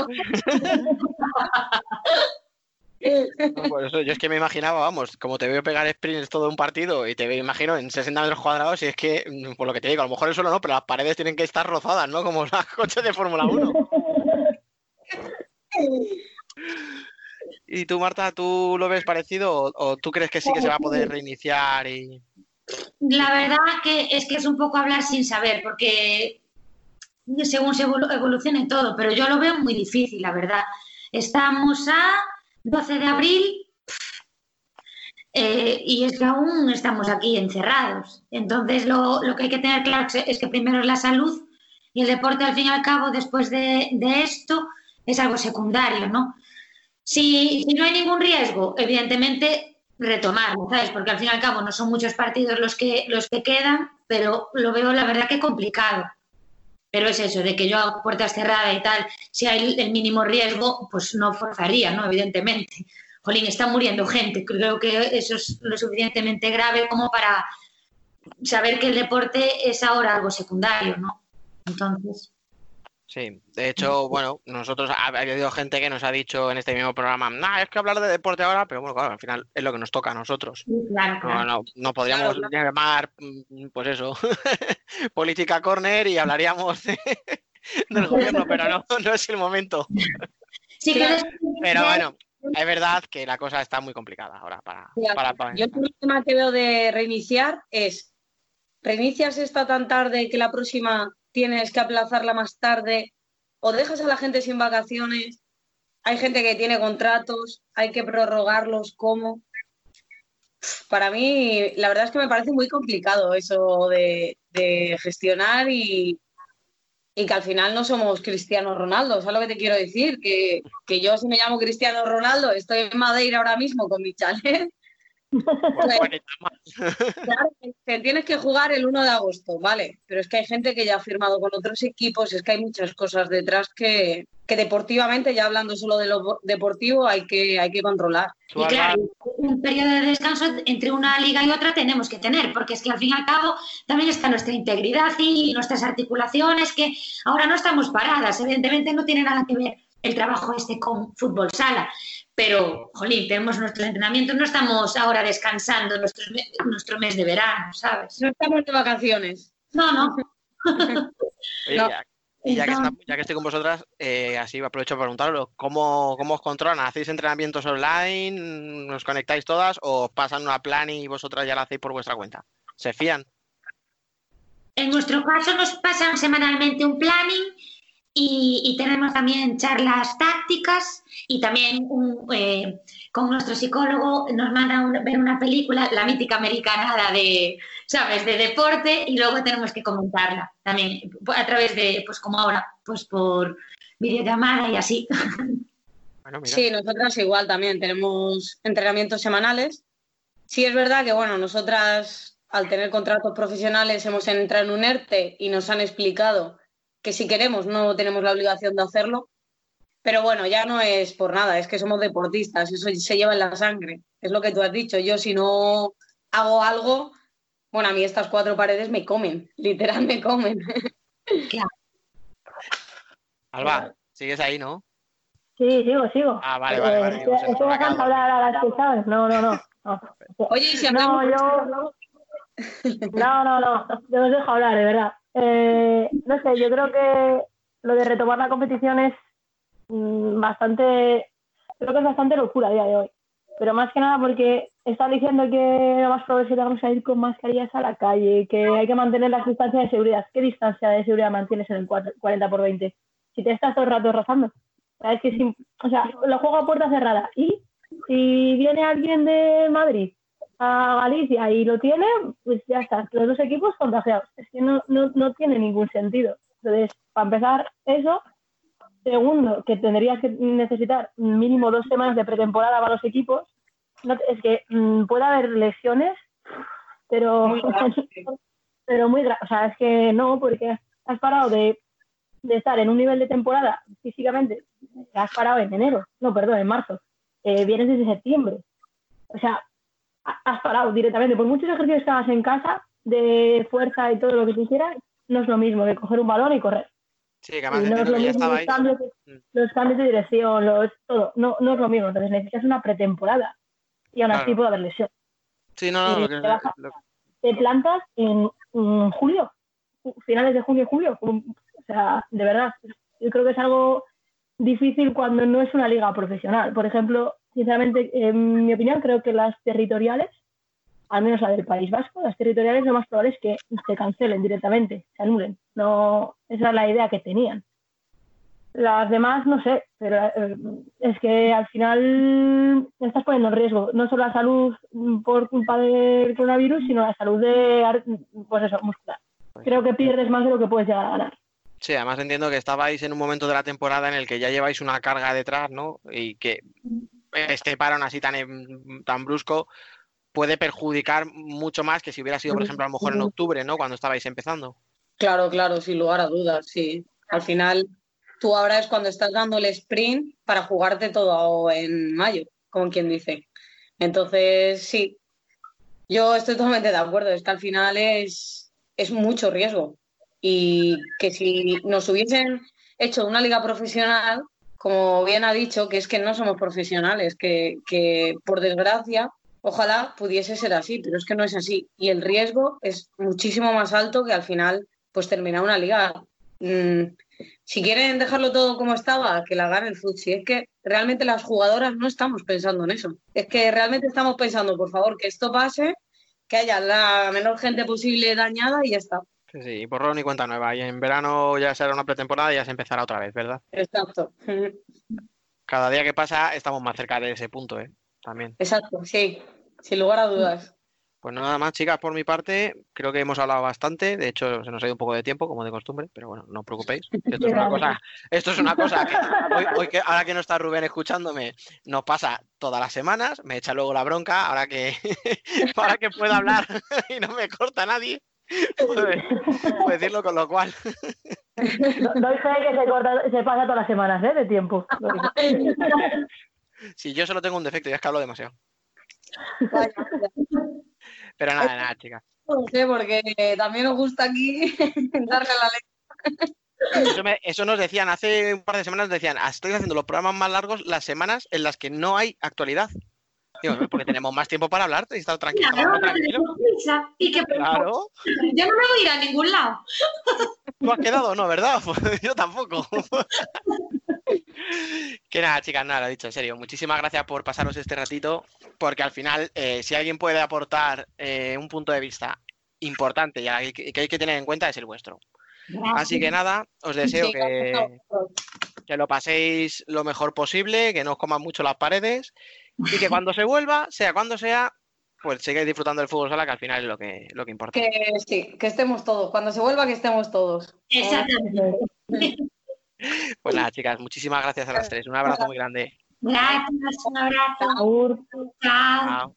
No, por eso yo es que me imaginaba, vamos, como te veo pegar sprints todo un partido y te veo, imagino, en 60 metros cuadrados, y es que, mm, por lo que te digo, a lo mejor el suelo no, pero las paredes tienen que estar rozadas, ¿no? Como los coches de Fórmula 1. ¿Y tú, Marta, tú lo ves parecido o, o tú crees que sí que se va a poder reiniciar y... La verdad que es que es un poco hablar sin saber, porque según se evolu- evolucione todo, pero yo lo veo muy difícil, la verdad. Estamos a 12 de abril eh, y es que aún estamos aquí encerrados. Entonces, lo, lo que hay que tener claro es que primero es la salud y el deporte, al fin y al cabo, después de, esto, es algo secundario, ¿no? Si no hay ningún riesgo, evidentemente retomarlo, ¿sabes? Porque al fin y al cabo no son muchos partidos los que, los que quedan, pero lo veo la verdad que complicado. Pero es eso, de que yo hago puertas cerradas y tal, si hay el mínimo riesgo, pues no forzaría, ¿no? Evidentemente. Jolín, está muriendo gente. Creo que eso es lo suficientemente grave como para saber que el deporte es ahora algo secundario, ¿no? Entonces. Sí, de hecho, bueno, nosotros ha ha habido gente que nos ha dicho en este mismo programa, nah, es que hablar de deporte ahora, pero bueno, claro, al final es lo que nos toca a nosotros. Claro, No, claro. no, no podríamos llamar, mm, pues eso, política corner y hablaríamos de- del gobierno, pero no, no es el momento. Sí Pero bueno, es verdad que la cosa está muy complicada ahora para, para, para- Yo el problema que veo de reiniciar es, reinicias esta tan tarde que la próxima tienes que aplazarla más tarde, o dejas a la gente sin vacaciones, hay gente que tiene contratos, hay que prorrogarlos, ¿cómo? Para mí, la verdad es que me parece muy complicado eso de, gestionar y, y que al final no somos Cristiano Ronaldo, ¿sabes lo que te quiero decir? Que, que yo si me llamo Cristiano Ronaldo, estoy en Madeira ahora mismo con mi chalet, Claro, que te tienes que jugar el 1 de agosto, vale, pero es que hay gente que ya ha firmado con otros equipos, es que hay muchas cosas detrás que, que deportivamente, ya hablando solo de lo deportivo, hay que, hay que controlar. Y claro, un periodo de descanso entre una liga y otra tenemos que tener, porque es que al fin y al cabo también está nuestra integridad y nuestras articulaciones, que ahora no estamos paradas, evidentemente no tiene nada que ver el trabajo este con fútbol sala, pero, jolín, tenemos nuestros entrenamientos, no estamos ahora descansando nuestro, nuestro mes de verano, ¿sabes? No estamos de vacaciones. No, no. Oye, No. ya, y ya que, está- ya que estoy con vosotras, eh, así aprovecho para preguntaros, ¿cómo, ¿cómo os controlan? ¿Hacéis entrenamientos online? ¿Os conectáis todas? ¿O os pasan una plan y vosotras ya la hacéis por vuestra cuenta? ¿Se fían? En nuestro caso nos pasan semanalmente un planning y, y tenemos también charlas tácticas y también un, eh, con nuestro psicólogo nos manda un- ver una película, la mítica americanada de, ¿sabes?, de deporte y luego tenemos que comentarla también a través de, pues como ahora, pues por videollamada y así. Bueno, mira. Sí, nosotras igual también tenemos entrenamientos semanales. Sí es verdad que, bueno, nosotras al tener contratos profesionales hemos entrado en un ERTE y nos han explicado que si queremos no tenemos la obligación de hacerlo. Pero bueno, ya no es por nada, es que somos deportistas, eso se lleva en la sangre. Es lo que tú has dicho. Yo si no hago algo, bueno, a mí estas cuatro paredes me comen, literal me comen. Alba, sigues ahí, ¿no? Sí, sigo, sigo. Ah, vale, vale, vale. Eh, digo, estoy dejando hablar a las que sabes. No, no, no. no. Oye, y si No, hablamos... yo. No, no, no. Yo os dejo hablar, de verdad. Eh, no sé, yo creo que lo de retomar la competición es mm, bastante. Creo que es bastante locura a día de hoy. Pero más que nada porque está diciendo que lo más probable es que tengamos que ir con mascarillas a la calle, que hay que mantener las distancias de seguridad. ¿Qué distancia de seguridad mantienes en el 4 40 por 20? Si te estás todo el rato rozando. Es que o sea, lo juego a puerta cerrada. Y si viene alguien de Madrid a Galicia y lo tiene, pues ya está, los dos equipos contagiados. Es que no, no, no tiene ningún sentido. Entonces, para empezar, eso. Segundo, que tendrías que necesitar mínimo dos semanas de pretemporada para los equipos. No, es que mm, puede haber lesiones, pero Muy pero muy O sea, es que no, porque has parado de, de estar en un nivel de temporada físicamente, has parado en enero, no, perdón, en marzo. Eh, vienes desde septiembre. O sea, has parado directamente. Por muchos ejercicios que hagas en casa, de fuerza y todo lo que tú quieras, no es lo mismo que coger un balón y correr. Sí, que además no es lo que mismo los cambios, de, Mm. los cambios de dirección, los, todo. No, no es lo mismo. Entonces necesitas una pretemporada. Y aún así puede haber lesión. Sí, no, no, te baja. lo- Te plantas en, mm, julio, finales de junio, julio. O sea, de verdad, yo creo que es algo difícil cuando no es una liga profesional. Por ejemplo, sinceramente, en mi opinión, creo que las territoriales, al menos la del País Vasco, las territoriales lo más probable es que se cancelen directamente, se anulen. No, esa es la idea que tenían. Las demás, no sé, pero eh, es que al final estás poniendo en riesgo no solo la salud por culpa del coronavirus, sino la salud de, pues eso, muscular. Creo que pierdes más de lo que puedes llegar a ganar. Sí, además entiendo que estabais en un momento de la temporada en el que ya lleváis una carga detrás, ¿no? Y que este parón así tan, tan brusco puede perjudicar mucho más que si hubiera sido, por ejemplo, a lo mejor en octubre, ¿no? Cuando estabais empezando. Claro, claro, sin lugar a dudas, sí. Al final, tú ahora es cuando estás dando el sprint para jugarte todo en mayo, como quien dice. Entonces, sí, yo estoy totalmente de acuerdo, es que al final es, es mucho riesgo. Y que si nos hubiesen hecho una liga profesional, como bien ha dicho, que es que no somos profesionales, que, que por desgracia, ojalá pudiese ser así, pero es que no es así. Y el riesgo es muchísimo más alto que al final, pues terminar una liga. Mm, si quieren dejarlo todo como estaba, que la gane el Futsi. Es que realmente las jugadoras no estamos pensando en eso. Es que realmente estamos pensando, por favor, que esto pase, que haya la menor gente posible dañada y ya está. Sí, sí, y borrón y cuenta nueva. Y en verano ya será una pretemporada y ya se empezará otra vez, ¿verdad? Exacto. Cada día que pasa estamos más cerca de ese punto, ¿eh? También. Exacto, sí, sin lugar a dudas. Pues nada más, chicas, por mi parte, creo que hemos hablado bastante. De hecho, se nos ha ido un poco de tiempo, como de costumbre, pero bueno, no os preocupéis. Esto es una cosa, esto es una cosa que, hoy, hoy que ahora que no está Rubén escuchándome, nos pasa todas las semanas, me echa luego la bronca, ahora que, ahora que puedo hablar y no me corta nadie, puedo, puedo decirlo, con lo cual. Do- Doy fe que se, corta, se pasa todas las semanas ¿eh? de tiempo. Si yo solo tengo un defecto y es que hablo demasiado. Pero nada, nada, chicas. No sé, porque también nos gusta aquí darle la ley. Eso, me- eso nos decían hace un par de semanas, nos decían, "Ah, estoy haciendo los programas más largos las semanas en las que no hay actualidad. Digo, "No, porque tenemos más tiempo para hablar y estar tranquilo. Claro, tranquilo. Y que Claro. yo no me voy a ir a ningún lado. ¿Tú has quedado no, verdad? Pues yo tampoco. que nada, chicas, nada, lo dicho, en serio. Muchísimas gracias por pasaros este ratito, porque al final, eh, si alguien puede aportar eh, un punto de vista importante y que hay que tener en cuenta es el vuestro. Así que nada, os deseo Sí, que, que lo paséis lo mejor posible, que no os coman mucho las paredes y que cuando se vuelva, sea cuando sea, pues sigáis disfrutando del fútbol sala, que al final es lo que, lo que importa. Que sí, que estemos todos. Cuando se vuelva, que estemos todos. Exactamente. Pues nada, chicas, muchísimas gracias a las tres. Un abrazo muy grande. Gracias, un abrazo. Chao. Chao.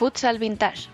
Futsal Vintage.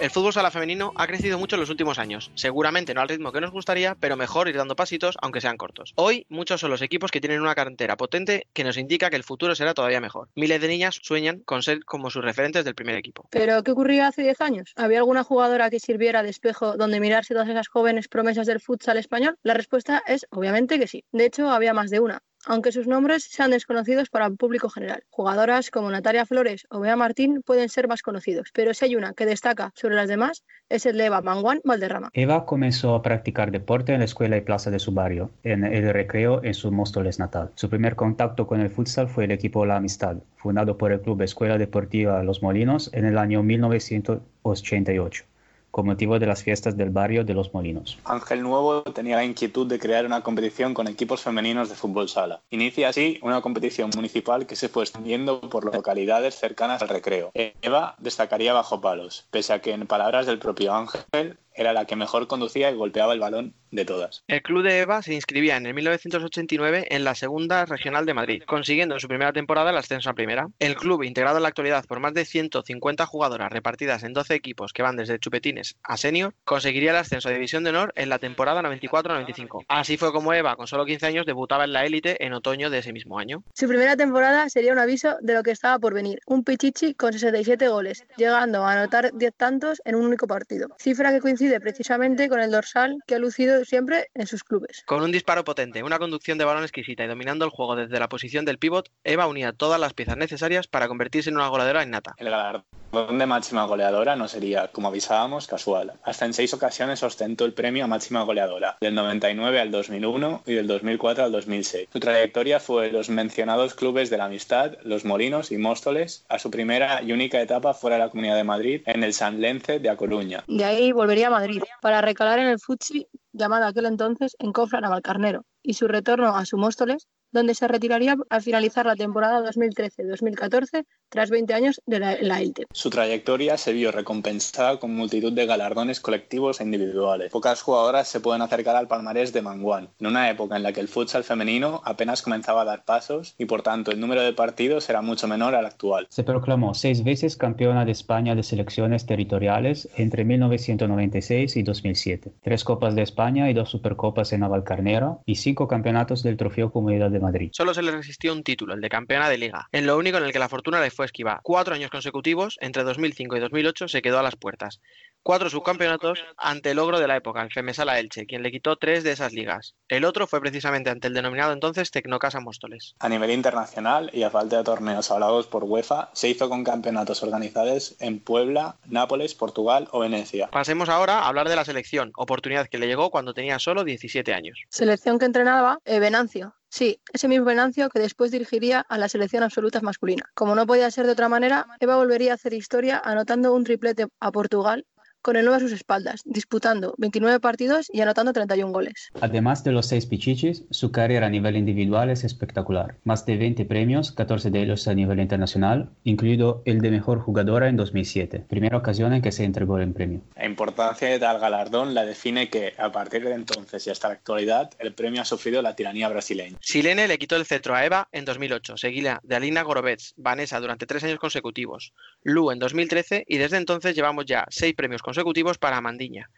El fútbol sala femenino ha crecido mucho en los últimos años. Seguramente no al ritmo que nos gustaría, pero mejor ir dando pasitos, aunque sean cortos. Hoy, muchos son los equipos que tienen una cantera potente que nos indica que el futuro será todavía mejor. Miles de niñas sueñan con ser como sus referentes del primer equipo. ¿Pero qué ocurría hace 10 años? ¿Había alguna jugadora que sirviera de espejo donde mirarse todas esas jóvenes promesas del futsal español? La respuesta es obviamente que sí. De hecho, había más de una. Aunque sus nombres sean desconocidos para el público general. Jugadoras como Natalia Flores o Bea Martín pueden ser más conocidos, pero si hay una que destaca sobre las demás es el de Eva Manguán Valderrama. Eva comenzó a practicar deporte en la escuela y plaza de su barrio, en el recreo en su Móstoles natal. Su primer contacto con el futsal fue el equipo La Amistad, fundado por el Club Escuela Deportiva Los Molinos en el año 1988, con motivo de las fiestas del barrio de Los Molinos. Ángel Nuevo tenía la inquietud de crear una competición con equipos femeninos de fútbol sala. Inicia así una competición municipal que se fue extendiendo por localidades cercanas al recreo. Eva destacaría bajo palos, pese a que en palabras del propio Ángel era la que mejor conducía y golpeaba el balón de todas. El club de Eva se inscribía en el 1989 en la segunda regional de Madrid, consiguiendo en su primera temporada el ascenso a primera. El club, integrado en la actualidad por más de 150 jugadoras repartidas en 12 equipos que van desde chupetines a senior, conseguiría el ascenso a División de Honor en la temporada 94-95. Así fue como Eva, con solo 15 años, debutaba en la élite en otoño de ese mismo año. Su primera temporada sería un aviso de lo que estaba por venir. Un Pichichi con 67 goles, llegando a anotar 10 tantos en un único partido. Cifra que coincide precisamente con el dorsal que ha lucido siempre en sus clubes. Con un disparo potente, una conducción de balón exquisita y dominando el juego desde la posición del pívot, Eva unía todas las piezas necesarias para convertirse en una goleadora innata. El galardón de máxima goleadora no sería, como avisábamos, casual. Hasta en seis ocasiones ostentó el premio a máxima goleadora, del 99 al 2001 y del 2004 al 2006. Su trayectoria fue los mencionados clubes de la Amistad, Los Molinos y Móstoles, a su primera y única etapa fuera de la Comunidad de Madrid, en el San Lence de A Coruña. De ahí volvería a Madrid para recalar en el Futsi, llamado aquel entonces Encofra Navalcarnero, y su retorno a su Móstoles, donde se retiraría al finalizar la temporada 2013-2014 tras 20 años de la, la élite. Su trayectoria se vio recompensada con multitud de galardones colectivos e individuales. Pocas jugadoras se pueden acercar al palmarés de Manguán, en una época en la que el futsal femenino apenas comenzaba a dar pasos y por tanto el número de partidos era mucho menor al actual. Se proclamó seis veces campeona de España de selecciones territoriales entre 1996 y 2007, tres Copas de España y dos Supercopas en Navalcarnero y cinco campeonatos del Trofeo Comunidad de Madrid. Solo se le resistió un título, el de campeona de liga, en lo único en el que la fortuna le fue esquiva. Cuatro años consecutivos, entre 2005 y 2008, se quedó a las puertas. Cuatro subcampeonatos ante el logro de la época, el Femesala Elche, quien le quitó tres de esas ligas. El otro fue precisamente ante el denominado entonces Tecnocasa Móstoles. A nivel internacional y a falta de torneos hablados por UEFA, se hizo con campeonatos organizados en Puebla, Nápoles, Portugal o Venecia. Pasemos ahora a hablar de la selección, oportunidad que le llegó cuando tenía solo 17 años. Selección que entrenaba eh, Venancio. Sí, ese mismo Venancio que después dirigiría a la selección absoluta masculina. Como no podía ser de otra manera, Eva volvería a hacer historia anotando un triplete a Portugal con el 9 a sus espaldas, disputando 29 partidos y anotando 31 goles. Además de los seis pichichis, su carrera a nivel individual es espectacular. Más de 20 premios, 14 de ellos a nivel internacional, incluido el de mejor jugadora en 2007, primera ocasión en que se entregó el premio. La importancia de tal galardón la define que, a partir de entonces y hasta la actualidad, el premio ha sufrido la tiranía brasileña. Silene le quitó el cetro a Eva en 2008, seguida de Alina Gorovets, Vanessa durante tres años consecutivos, Lu en 2013 y desde entonces llevamos ya seis premios consecutivos para Mandiña.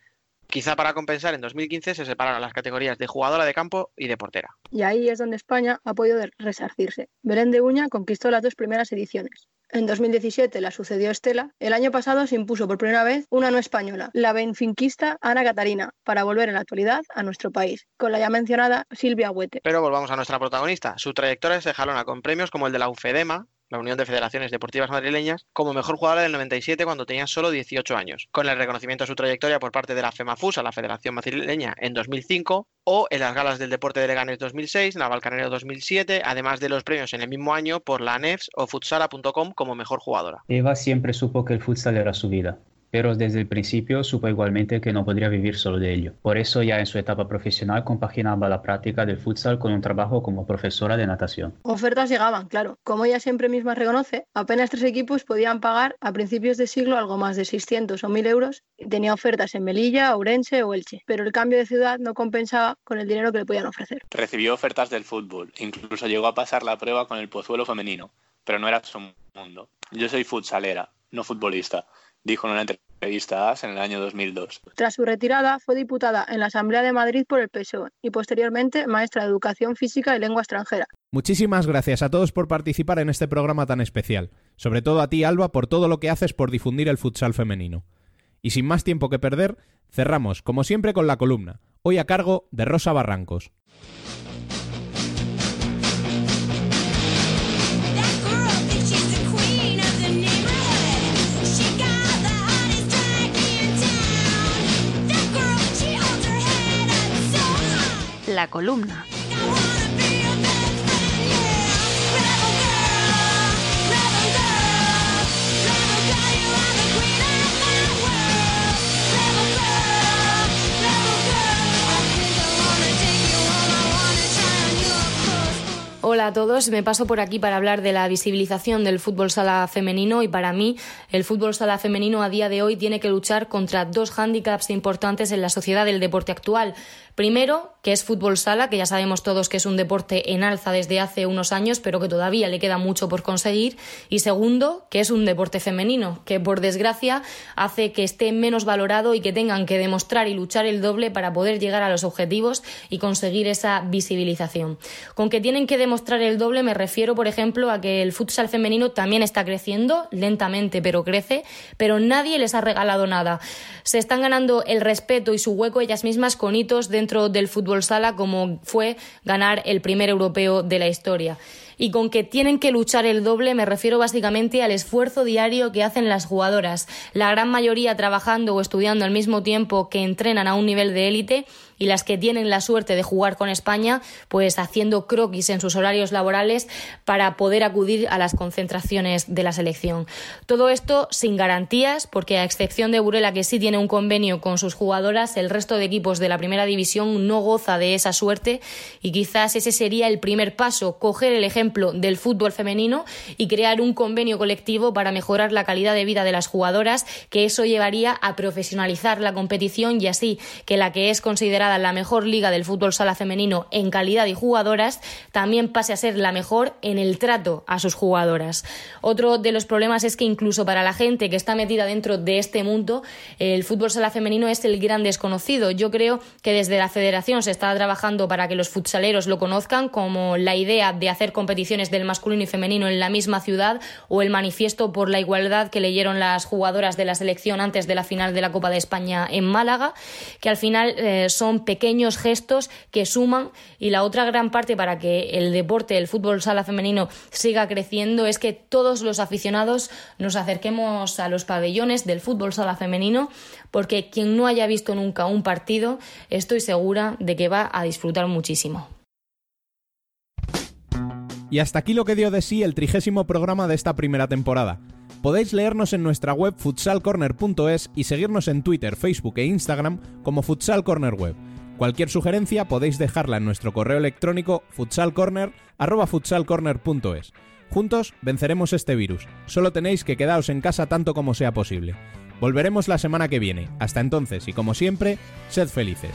Quizá para compensar, en 2015 se separaron las categorías de jugadora de campo y de portera. Y ahí es donde España ha podido resarcirse. Belén de Uña conquistó las dos primeras ediciones. En 2017 la sucedió Estela. El año pasado se impuso por primera vez una no española, la benfinquista Ana Catarina, para volver en la actualidad a nuestro país, con la ya mencionada Silvia Huete. Pero volvamos a nuestra protagonista. Su trayectoria se jalona con premios como el de la UFEDEMA, la Unión de Federaciones Deportivas Madrileñas, como mejor jugadora del 97 cuando tenía solo 18 años, con el reconocimiento a su trayectoria por parte de la FEMAFUSA, la Federación Madrileña, en 2005, o en las galas del deporte de Leganés 2006, Navalcarnero 2007, además de los premios en el mismo año por la ANEFS o futsala.com como mejor jugadora. Eva siempre supo que el futsal era su vida, pero desde el principio supo igualmente que no podría vivir solo de ello. Por eso ya en su etapa profesional compaginaba la práctica del futsal con un trabajo como profesora de natación. Ofertas llegaban, claro. Como ella siempre misma reconoce, apenas tres equipos podían pagar a principios de siglo algo más de 600 o 1000 euros y tenía ofertas en Melilla, Ourense o Elche. Pero el cambio de ciudad no compensaba con el dinero que le podían ofrecer. Recibió ofertas del fútbol, incluso llegó a pasar la prueba con el Pozuelo femenino, pero no era su mundo. Yo soy futsalera, no futbolista, dijo en una entrevista a AS en el año 2002. Tras su retirada, fue diputada en la Asamblea de Madrid por el PSOE y posteriormente maestra de Educación Física y Lengua Extranjera. Muchísimas gracias a todos por participar en este programa tan especial. Sobre todo a ti, Alba, por todo lo que haces por difundir el futsal femenino. Y sin más tiempo que perder, cerramos, como siempre, con la columna, hoy a cargo de Rosa Barrancos. Columna. Hola a todos, me paso por aquí para hablar de la visibilización del fútbol sala femenino y para mí el fútbol sala femenino a día de hoy tiene que luchar contra dos hándicaps importantes en la sociedad del deporte actual. Primero, que es fútbol sala, que ya sabemos todos que es un deporte en alza desde hace unos años, pero que todavía le queda mucho por conseguir. Y segundo, que es un deporte femenino, que por desgracia hace que esté menos valorado y que tengan que demostrar y luchar el doble para poder llegar a los objetivos y conseguir esa visibilización. Con que tienen que demostrar el doble me refiero, por ejemplo, a que el futsal femenino también está creciendo, lentamente, pero crece, pero nadie les ha regalado nada. Se están ganando el respeto y su hueco ellas mismas con hitos dentro del fútbol sala como fue ganar el primer europeo de la historia. Y con que tienen que luchar el doble me refiero básicamente al esfuerzo diario que hacen las jugadoras, la gran mayoría trabajando o estudiando al mismo tiempo que entrenan a un nivel de élite y las que tienen la suerte de jugar con España, pues haciendo croquis en sus horarios laborales para poder acudir a las concentraciones de la selección. Todo esto sin garantías, porque a excepción de Burela, que sí tiene un convenio con sus jugadoras, el resto de equipos de la primera división no goza de esa suerte y quizás ese sería el primer paso, coger el ejemplo del fútbol femenino y crear un convenio colectivo para mejorar la calidad de vida de las jugadoras, que eso llevaría a profesionalizar la competición y así que la que es considerada la mejor liga del fútbol sala femenino en calidad y jugadoras, también pase a ser la mejor en el trato a sus jugadoras. Otro de los problemas es que incluso para la gente que está metida dentro de este mundo, el fútbol sala femenino es el gran desconocido. Yo creo que desde la federación se está trabajando para que los futsaleros lo conozcan, como la idea de hacer competiciones del masculino y femenino en la misma ciudad o el manifiesto por la igualdad que leyeron las jugadoras de la selección antes de la final de la Copa de España en Málaga, que al final eh, son pequeños gestos que suman y la otra gran parte para que el deporte, el fútbol sala femenino siga creciendo es que todos los aficionados nos acerquemos a los pabellones del fútbol sala femenino porque quien no haya visto nunca un partido estoy segura de que va a disfrutar muchísimo. Y hasta aquí lo que dio de sí el trigésimo programa de esta primera temporada. Podéis leernos en nuestra web futsalcorner.es y seguirnos en Twitter, Facebook e Instagram como Futsal Corner Web. Cualquier sugerencia podéis dejarla en nuestro correo electrónico futsalcorner@futsalcorner.es. Juntos venceremos este virus. Solo tenéis que quedaros en casa tanto como sea posible. Volveremos la semana que viene. Hasta entonces y como siempre, sed felices.